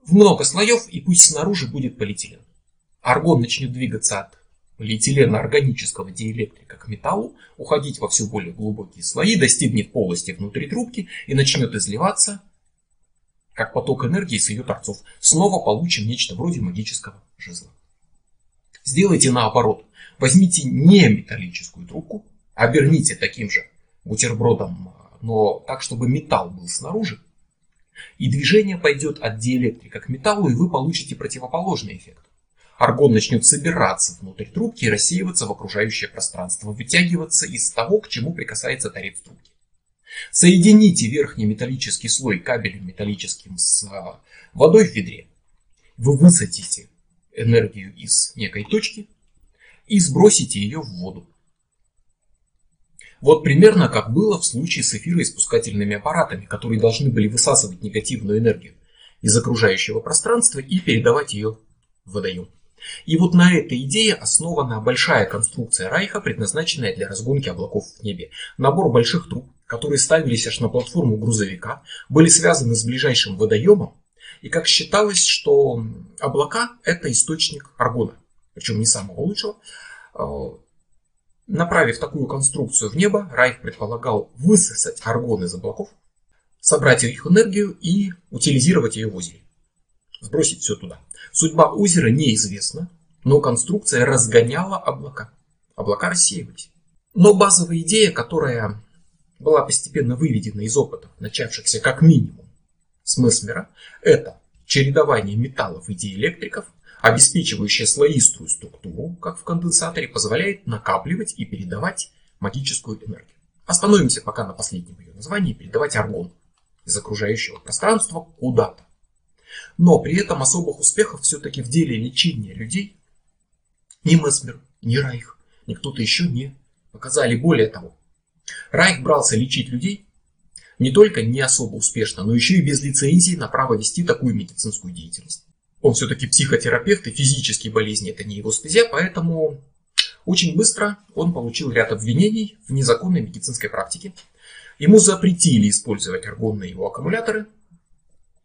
в много слоев, и пусть снаружи будет полиэтилен. Аргон начнет двигаться от полиэтилена органического диэлектрика к металлу, уходить во все более глубокие слои, достигнет полости внутри трубки и начнет изливаться, как поток энергии с ее торцов. Снова получим нечто вроде магического жезла. Сделайте наоборот. Возьмите не металлическую трубку, оберните таким же бутербродом, но так, чтобы металл был снаружи, и движение пойдет от диэлектрика к металлу, и вы получите противоположный эффект. Аргон начнет собираться внутрь трубки и рассеиваться в окружающее пространство, вытягиваться из того, к чему прикасается торец трубки. Соедините верхний металлический слой кабелем металлическим с а, водой в ведре. Вы высадите энергию из некой точки и сбросите ее в воду. Вот примерно как было в случае с эфироиспускательными аппаратами, которые должны были высасывать негативную энергию из окружающего пространства и передавать ее в водоем. И вот на этой идее основана большая конструкция Райха, предназначенная для разгонки облаков в небе. Набор больших труб, которые ставились аж на платформу грузовика, были связаны с ближайшим водоемом, и как считалось, что облака это источник аргона, причем не самого лучшего. А, направив такую конструкцию в небо, Райх предполагал высосать аргон из облаков, собрать их энергию и утилизировать ее в озере. Сбросить все туда. Судьба озера неизвестна, но конструкция разгоняла облака. Облака рассеивались. Но базовая идея, которая была постепенно выведена из опытов, начавшихся как минимум с Месмера, это чередование металлов и диэлектриков, обеспечивающее слоистую структуру, как в конденсаторе, позволяет накапливать и передавать магическую энергию. Остановимся пока на последнем ее названии, передавать аргон из окружающего пространства куда-то. Но при этом особых успехов все-таки в деле лечения людей ни Месмер, ни Райх, ни кто-то еще не показали. Более того, Райх брался лечить людей не только не особо успешно, но еще и без лицензии на право вести такую медицинскую деятельность. Он все-таки психотерапевт и физические болезни это не его стезя, поэтому очень быстро он получил ряд обвинений в незаконной медицинской практике. Ему запретили использовать аргонные его аккумуляторы.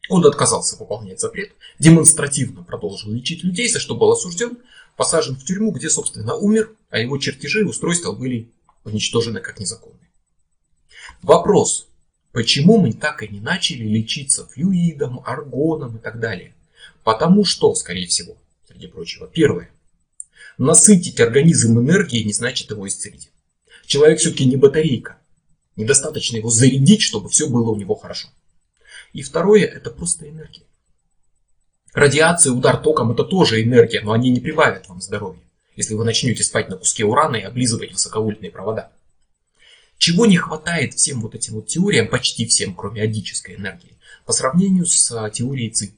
Он отказался выполнять запрет, демонстративно продолжил лечить людей, за что был осужден, посажен в тюрьму, где, собственно, умер, а его чертежи и устройства были уничтожены как незаконные. Вопрос, почему мы так и не начали лечиться флюидом, аргоном и так далее? Потому что, скорее всего, среди прочего, первое, насытить организм энергией не значит его исцелить. Человек все-таки не батарейка. Недостаточно его зарядить, чтобы все было у него хорошо. И второе, это просто энергия. Радиация, удар током это тоже энергия, но они не прибавят вам здоровья если вы начнете спать на куске урана и облизывать высоковольтные провода. Чего не хватает всем вот этим вот теориям, почти всем, кроме адической энергии, по сравнению с а, теорией ЦИ.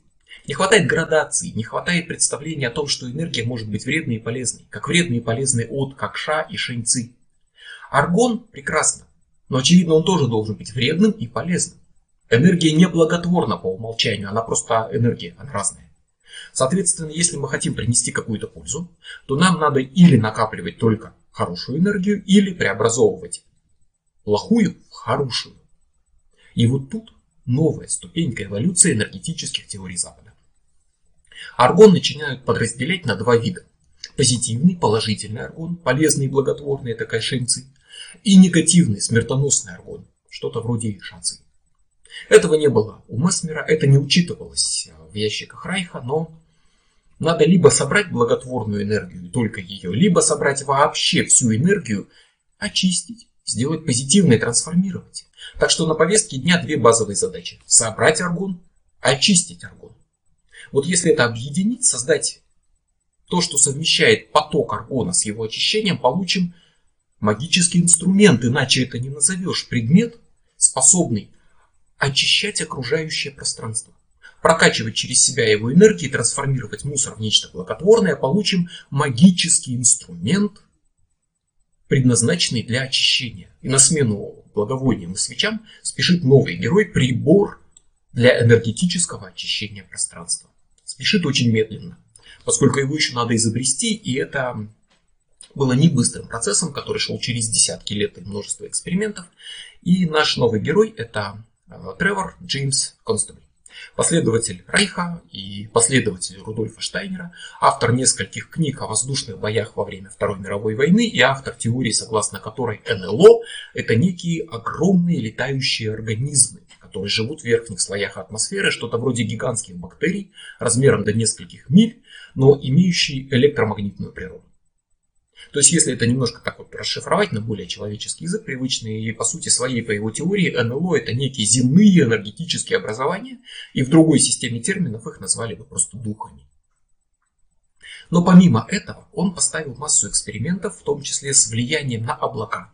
Не хватает градации, не хватает представления о том, что энергия может быть вредной и полезной, как вредный и полезный от, как ша и шень ци. Аргон прекрасно, но очевидно он тоже должен быть вредным и полезным. Энергия не благотворна по умолчанию, она просто энергия, она разная. Соответственно, если мы хотим принести какую-то пользу, то нам надо или накапливать только хорошую энергию, или преобразовывать плохую в хорошую. И вот тут новая ступенька эволюции энергетических теорий Запада. Аргон начинают подразделять на два вида. Позитивный, положительный аргон, полезный и благотворный, это кайшенцы, и негативный, смертоносный аргон, что-то вроде шанцы. Этого не было у Месмера, это не учитывалось в ящиках Райха, но надо либо собрать благотворную энергию, только ее, либо собрать вообще всю энергию, очистить, сделать позитивной, трансформировать. Так что на повестке дня две базовые задачи. Собрать аргон, очистить аргон. Вот если это объединить, создать то, что совмещает поток аргона с его очищением, получим магический инструмент, иначе это не назовешь. Предмет, способный очищать окружающее пространство прокачивать через себя его энергии, трансформировать мусор в нечто благотворное, получим магический инструмент, предназначенный для очищения. И на смену благовониям и свечам спешит новый герой, прибор для энергетического очищения пространства. Спешит очень медленно, поскольку его еще надо изобрести, и это было не быстрым процессом, который шел через десятки лет и множество экспериментов. И наш новый герой это Тревор Джеймс Констебль последователь Райха и последователь Рудольфа Штайнера, автор нескольких книг о воздушных боях во время Второй мировой войны и автор теории, согласно которой НЛО – это некие огромные летающие организмы, которые живут в верхних слоях атмосферы, что-то вроде гигантских бактерий, размером до нескольких миль, но имеющие электромагнитную природу. То есть, если это немножко так вот расшифровать на более человеческий язык, привычный и по сути своей, по его теории, НЛО это некие земные энергетические образования, и в другой системе терминов их назвали бы просто духами. Но помимо этого, он поставил массу экспериментов, в том числе с влиянием на облака.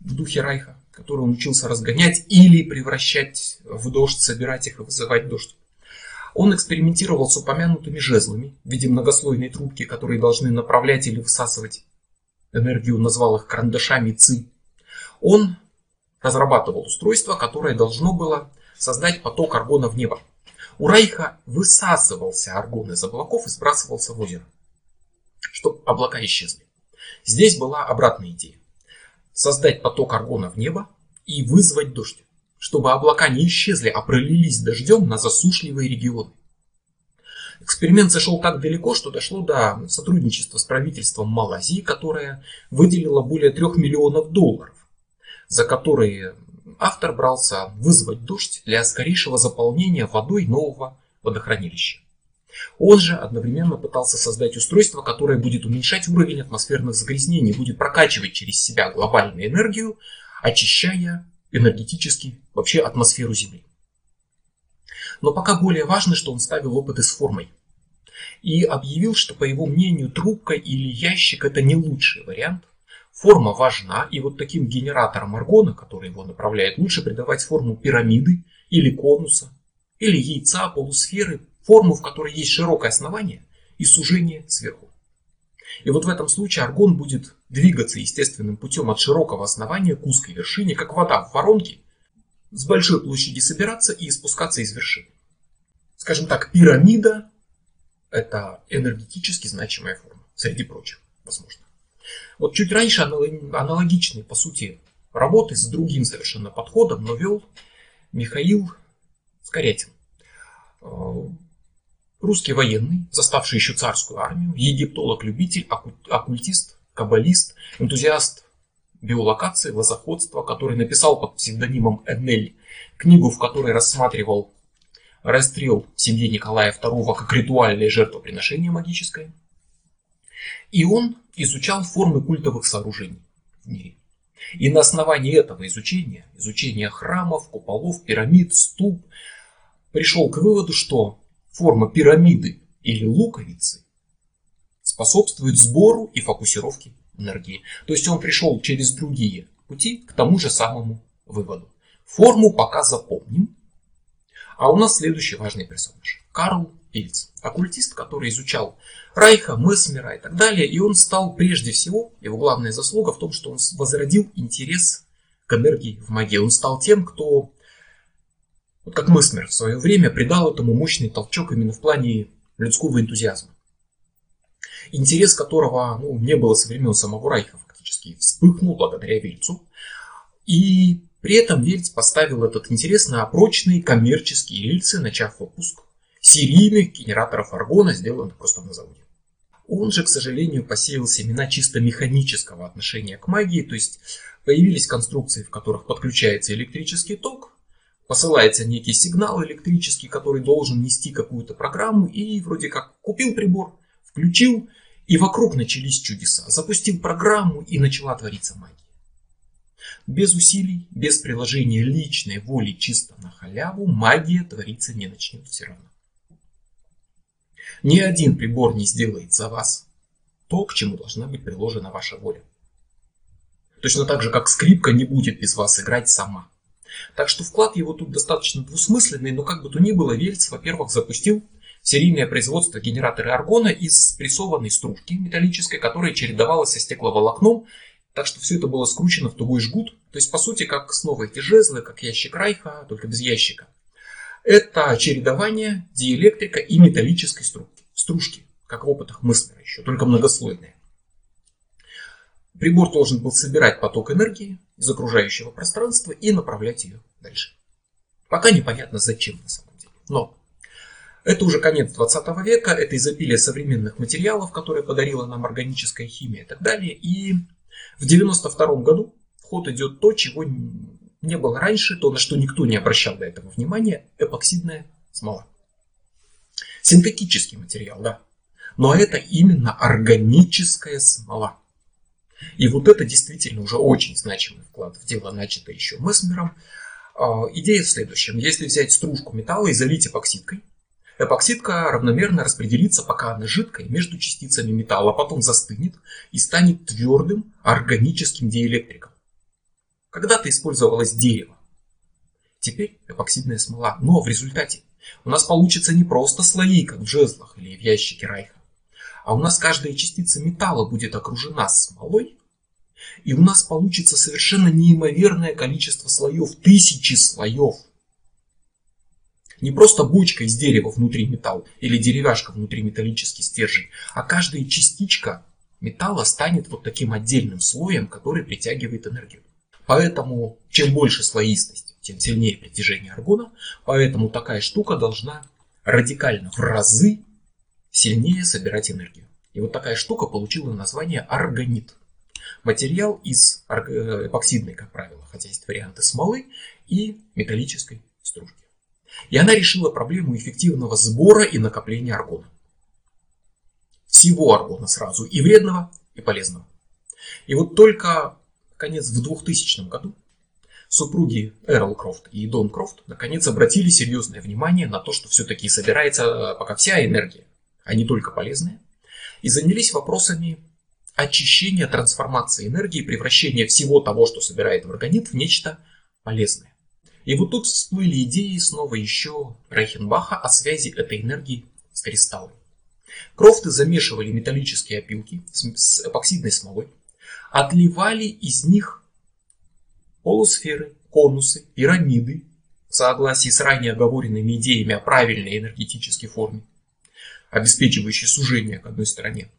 В духе Райха, который он учился разгонять или превращать в дождь, собирать их и вызывать дождь. Он экспериментировал с упомянутыми жезлами в виде многослойной трубки, которые должны направлять или высасывать энергию, назвал их карандашами ЦИ. Он разрабатывал устройство, которое должно было создать поток аргона в небо. У Райха высасывался аргон из облаков и сбрасывался в озеро, чтобы облака исчезли. Здесь была обратная идея. Создать поток аргона в небо и вызвать дождь, чтобы облака не исчезли, а пролились дождем на засушливые регионы. Эксперимент зашел так далеко, что дошло до сотрудничества с правительством Малайзии, которое выделило более трех миллионов долларов, за которые автор брался вызвать дождь для скорейшего заполнения водой нового водохранилища. Он же одновременно пытался создать устройство, которое будет уменьшать уровень атмосферных загрязнений, будет прокачивать через себя глобальную энергию, очищая энергетически вообще атмосферу Земли. Но пока более важно, что он ставил опыты с формой. И объявил, что по его мнению трубка или ящик это не лучший вариант. Форма важна, и вот таким генератором аргона, который его направляет, лучше придавать форму пирамиды или конуса, или яйца, полусферы, форму, в которой есть широкое основание и сужение сверху. И вот в этом случае аргон будет двигаться естественным путем от широкого основания к узкой вершине, как вода в воронке, с большой площади собираться и спускаться из вершины. Скажем так, пирамида – это энергетически значимая форма, среди прочих, возможно. Вот чуть раньше аналогичные, по сути, работы с другим совершенно подходом, но вел Михаил Скорятин. Русский военный, заставший еще царскую армию, египтолог-любитель, оккультист, каббалист, энтузиаст биолокации, лозоходства, который написал под псевдонимом Эннель книгу, в которой рассматривал расстрел в семье Николая II как ритуальное жертвоприношение магическое. И он изучал формы культовых сооружений в мире. И на основании этого изучения, изучения храмов, куполов, пирамид, ступ, пришел к выводу, что форма пирамиды или луковицы способствует сбору и фокусировке энергии. То есть он пришел через другие пути к тому же самому выводу. Форму пока запомним. А у нас следующий важный персонаж. Карл Пильц. Оккультист, который изучал Райха, Месмера и так далее. И он стал прежде всего, его главная заслуга в том, что он возродил интерес к энергии в магии. Он стал тем, кто вот как Месмер в свое время придал этому мощный толчок именно в плане людского энтузиазма. Интерес которого ну, не было со времен самого Райха фактически, вспыхнул благодаря Вельцу. И при этом Вельц поставил этот интерес на прочные коммерческие рельсы, начав выпуск серийных генераторов аргона, сделанных просто на заводе. Он же, к сожалению, посеял семена чисто механического отношения к магии, то есть появились конструкции, в которых подключается электрический ток, посылается некий сигнал электрический, который должен нести какую-то программу, и вроде как купил прибор, включил, и вокруг начались чудеса. Запустил программу, и начала твориться магия. Без усилий, без приложения личной воли чисто на халяву, магия твориться не начнет все равно. Ни один прибор не сделает за вас то, к чему должна быть приложена ваша воля. Точно так же, как скрипка не будет без вас играть сама. Так что вклад его тут достаточно двусмысленный, но как бы то ни было, Вельц, во-первых, запустил серийное производство генератора аргона из прессованной стружки металлической, которая чередовалась со стекловолокном, так что все это было скручено в тугой жгут, то есть по сути как снова эти жезлы, как ящик Райха, только без ящика. Это чередование диэлектрика и металлической стружки, стружки как в опытах Мыслера еще, только многослойные. Прибор должен был собирать поток энергии из окружающего пространства и направлять ее дальше. Пока непонятно зачем на самом деле. Но это уже конец 20 века, это изобилие современных материалов, которые подарила нам органическая химия и так далее. И в 92 году в ход идет то, чего не было раньше, то, на что никто не обращал до этого внимания, эпоксидная смола. Синтетический материал, да. Но это именно органическая смола. И вот это действительно уже очень значимый вклад в дело, начатое еще Месмером. А, идея в следующем. Если взять стружку металла и залить эпоксидкой, эпоксидка равномерно распределится, пока она жидкая, между частицами металла, а потом застынет и станет твердым органическим диэлектриком. Когда-то использовалось дерево, теперь эпоксидная смола. Но в результате у нас получится не просто слои, как в жезлах или в ящике Райха, а у нас каждая частица металла будет окружена смолой, и у нас получится совершенно неимоверное количество слоев, тысячи слоев. Не просто бочка из дерева внутри металл или деревяшка внутри металлический стержень, а каждая частичка металла станет вот таким отдельным слоем, который притягивает энергию. Поэтому чем больше слоистость, тем сильнее притяжение аргона. Поэтому такая штука должна радикально в разы сильнее собирать энергию. И вот такая штука получила название аргонит. Материал из эпоксидной, как правило, хотя есть варианты смолы и металлической стружки. И она решила проблему эффективного сбора и накопления аргона. Всего аргона сразу, и вредного, и полезного. И вот только, конец, в 2000 году супруги Эрл Крофт и Дон Крофт наконец обратили серьезное внимание на то, что все-таки собирается пока вся энергия, а не только полезная, и занялись вопросами очищения, трансформации энергии, превращения всего того, что собирает в организм, в нечто полезное. И вот тут всплыли идеи снова еще Рейхенбаха о связи этой энергии с кристаллами. Крофты замешивали металлические опилки с эпоксидной смолой, отливали из них полусферы, конусы, пирамиды в согласии с ранее оговоренными идеями о правильной энергетической форме, обеспечивающей сужение к одной стороне.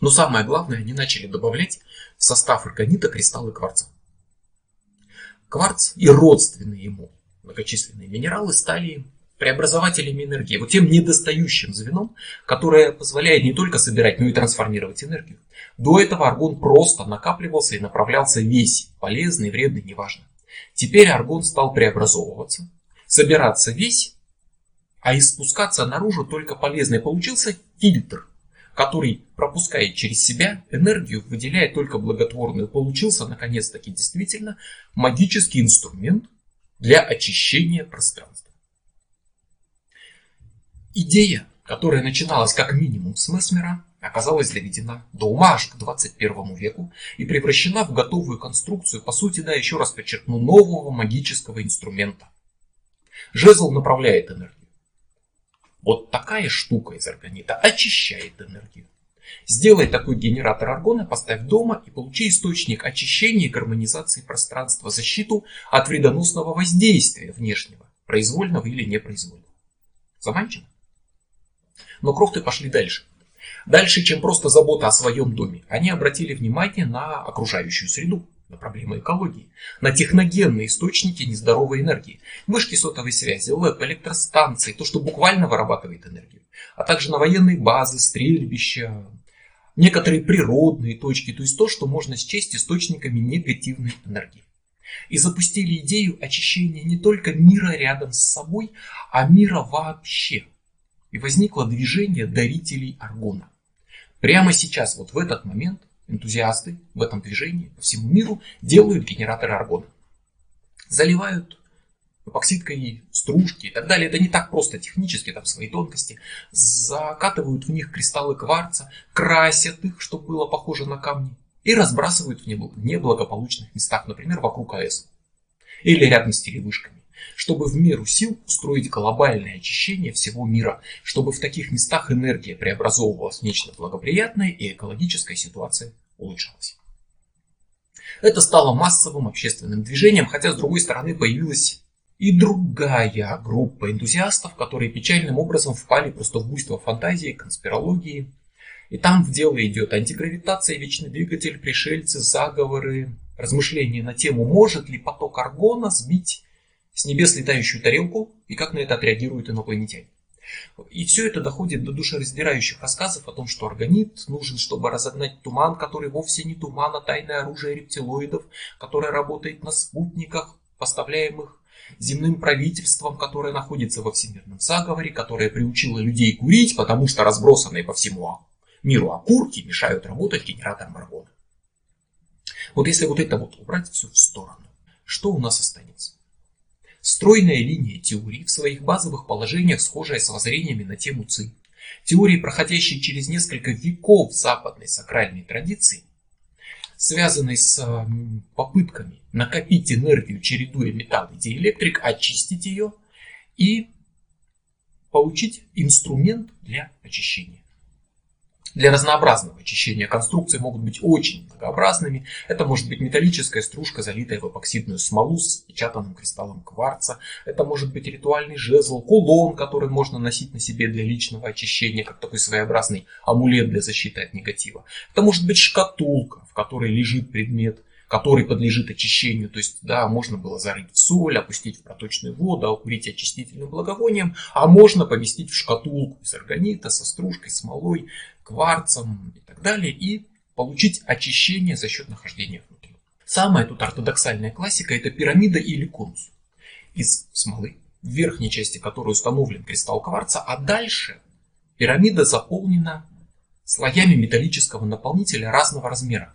Но самое главное, они начали добавлять в состав аргонита кристаллы кварца. Кварц и родственные ему многочисленные минералы стали преобразователями энергии, вот тем недостающим звеном, которое позволяет не только собирать, но и трансформировать энергию. До этого аргон просто накапливался и направлялся весь, полезный, вредный, неважно. Теперь аргон стал преобразовываться, собираться весь, а испускаться наружу только полезный. Получился фильтр, который пропускает через себя энергию, выделяет только благотворную. Получился наконец-таки действительно магический инструмент для очищения пространства. Идея, которая начиналась как минимум с Месмера, оказалась доведена до ума аж к 21 веку и превращена в готовую конструкцию, по сути, да, еще раз подчеркну, нового магического инструмента. Жезл направляет энергию. Вот такая штука из органита очищает энергию. Сделай такой генератор аргона, поставь дома и получи источник очищения и гармонизации пространства, защиту от вредоносного воздействия внешнего, произвольного или непроизвольного. Заманчиво? Но крофты пошли дальше. Дальше, чем просто забота о своем доме, они обратили внимание на окружающую среду, на проблемы экологии, на техногенные источники нездоровой энергии, вышки сотовой связи, ЛЭП, электростанции, то, что буквально вырабатывает энергию, а также на военные базы, стрельбища, некоторые природные точки, то есть то, что можно счесть источниками негативной энергии. И запустили идею очищения не только мира рядом с собой, а мира вообще – и возникло движение дарителей аргона. Прямо сейчас, вот в этот момент, энтузиасты в этом движении по всему миру делают генераторы аргона. Заливают эпоксидкой стружки и так далее. Это не так просто технически, там свои тонкости. Закатывают в них кристаллы кварца, красят их, чтобы было похоже на камни. И разбрасывают в неблагополучных местах, например, вокруг АЭС. Или рядом с телевышками чтобы в меру сил устроить глобальное очищение всего мира, чтобы в таких местах энергия преобразовывалась в нечто благоприятное и экологическая ситуация улучшалась. Это стало массовым общественным движением, хотя с другой стороны появилась и другая группа энтузиастов, которые печальным образом впали просто в буйство фантазии, конспирологии. И там в дело идет антигравитация, вечный двигатель, пришельцы, заговоры, размышления на тему, может ли поток аргона сбить с небес летающую тарелку и как на это отреагируют инопланетяне. И все это доходит до душераздирающих рассказов о том, что органит нужен, чтобы разогнать туман, который вовсе не туман, а тайное оружие рептилоидов, которое работает на спутниках, поставляемых земным правительством, которое находится во всемирном заговоре, которое приучило людей курить, потому что разбросанные по всему миру окурки мешают работать генераторам аргона. Вот если вот это вот убрать все в сторону, что у нас останется? Стройная линия теории в своих базовых положениях схожая с воззрениями на тему ЦИ. Теории, проходящие через несколько веков западной сакральной традиции, связанной с попытками накопить энергию, чередуя металл и диэлектрик, очистить ее и получить инструмент для очищения. Для разнообразного очищения конструкции могут быть очень многообразными. Это может быть металлическая стружка, залитая в эпоксидную смолу с печатанным кристаллом кварца. Это может быть ритуальный жезл, кулон, который можно носить на себе для личного очищения, как такой своеобразный амулет для защиты от негатива. Это может быть шкатулка, в которой лежит предмет который подлежит очищению. То есть, да, можно было зарыть в соль, опустить в проточную воду, окурить очистительным благовонием, а можно поместить в шкатулку из органита со стружкой, смолой, кварцем и так далее, и получить очищение за счет нахождения внутри. Самая тут ортодоксальная классика это пирамида или конус из смолы, в верхней части которой установлен кристалл кварца, а дальше пирамида заполнена слоями металлического наполнителя разного размера.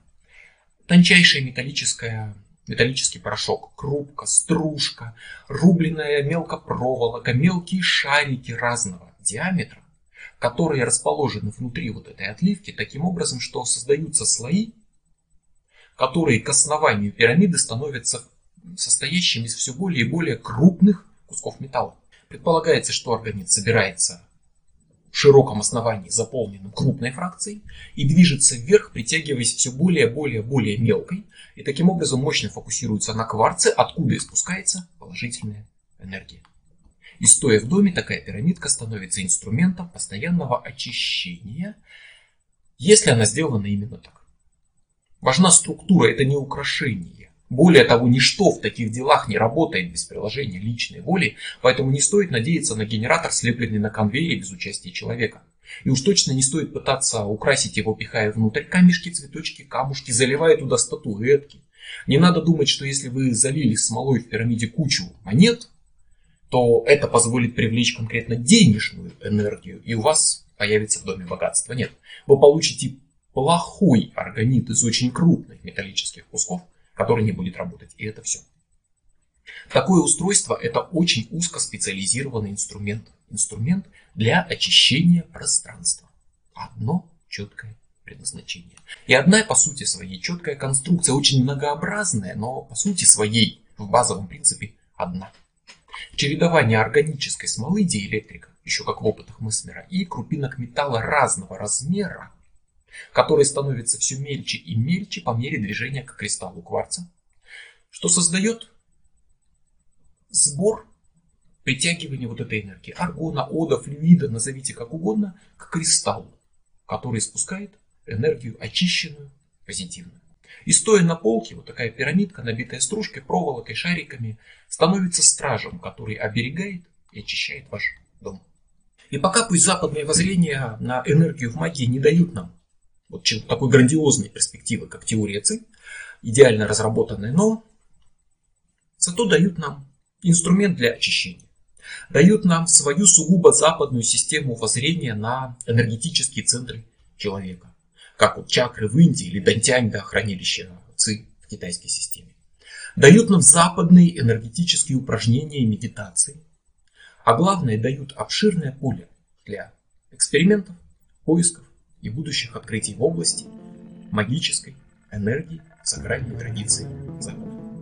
Тончайшая металлическая металлический порошок, крупка, стружка, рубленная мелкопроволока, мелкие шарики разного диаметра, которые расположены внутри вот этой отливки таким образом, что создаются слои, которые к основанию пирамиды становятся состоящими из все более и более крупных кусков металла. Предполагается, что организм собирается в широком основании заполненным крупной фракцией и движется вверх, притягиваясь все более, более, более мелкой, и таким образом мощно фокусируется на кварце, откуда испускается положительная энергия. И стоя в доме, такая пирамидка становится инструментом постоянного очищения, если она сделана именно так. Важна структура, это не украшение. Более того, ничто в таких делах не работает без приложения личной воли, поэтому не стоит надеяться на генератор, слепленный на конвейере без участия человека. И уж точно не стоит пытаться украсить его, пихая внутрь камешки, цветочки, камушки, заливая туда статуэтки. Не надо думать, что если вы залили смолой в пирамиде кучу монет, то это позволит привлечь конкретно денежную энергию, и у вас появится в доме богатство. Нет, вы получите плохой органит из очень крупных металлических кусков, который не будет работать. И это все. Такое устройство это очень узкоспециализированный инструмент. Инструмент для очищения пространства. Одно четкое предназначение. И одна по сути своей четкая конструкция, очень многообразная, но по сути своей в базовом принципе одна. Чередование органической смолы диэлектрика, еще как в опытах Месмера, и крупинок металла разного размера который становится все мельче и мельче по мере движения к кристаллу кварца, что создает сбор притягивания вот этой энергии, аргона, ода, флюида, назовите как угодно, к кристаллу, который спускает энергию очищенную, позитивную. И стоя на полке, вот такая пирамидка, набитая стружкой, проволокой, шариками, становится стражем, который оберегает и очищает ваш дом. И пока пусть западные воззрения на энергию в магии не дают нам вот такой грандиозной перспективы, как теория ЦИ, идеально разработанная, но зато дают нам инструмент для очищения. Дают нам свою сугубо западную систему воззрения на энергетические центры человека. Как вот чакры в Индии или Дантянь, да, хранилище ЦИ в китайской системе. Дают нам западные энергетические упражнения и медитации. А главное, дают обширное поле для экспериментов, поисков и будущих открытий в области магической энергии сакральной традиции Запада.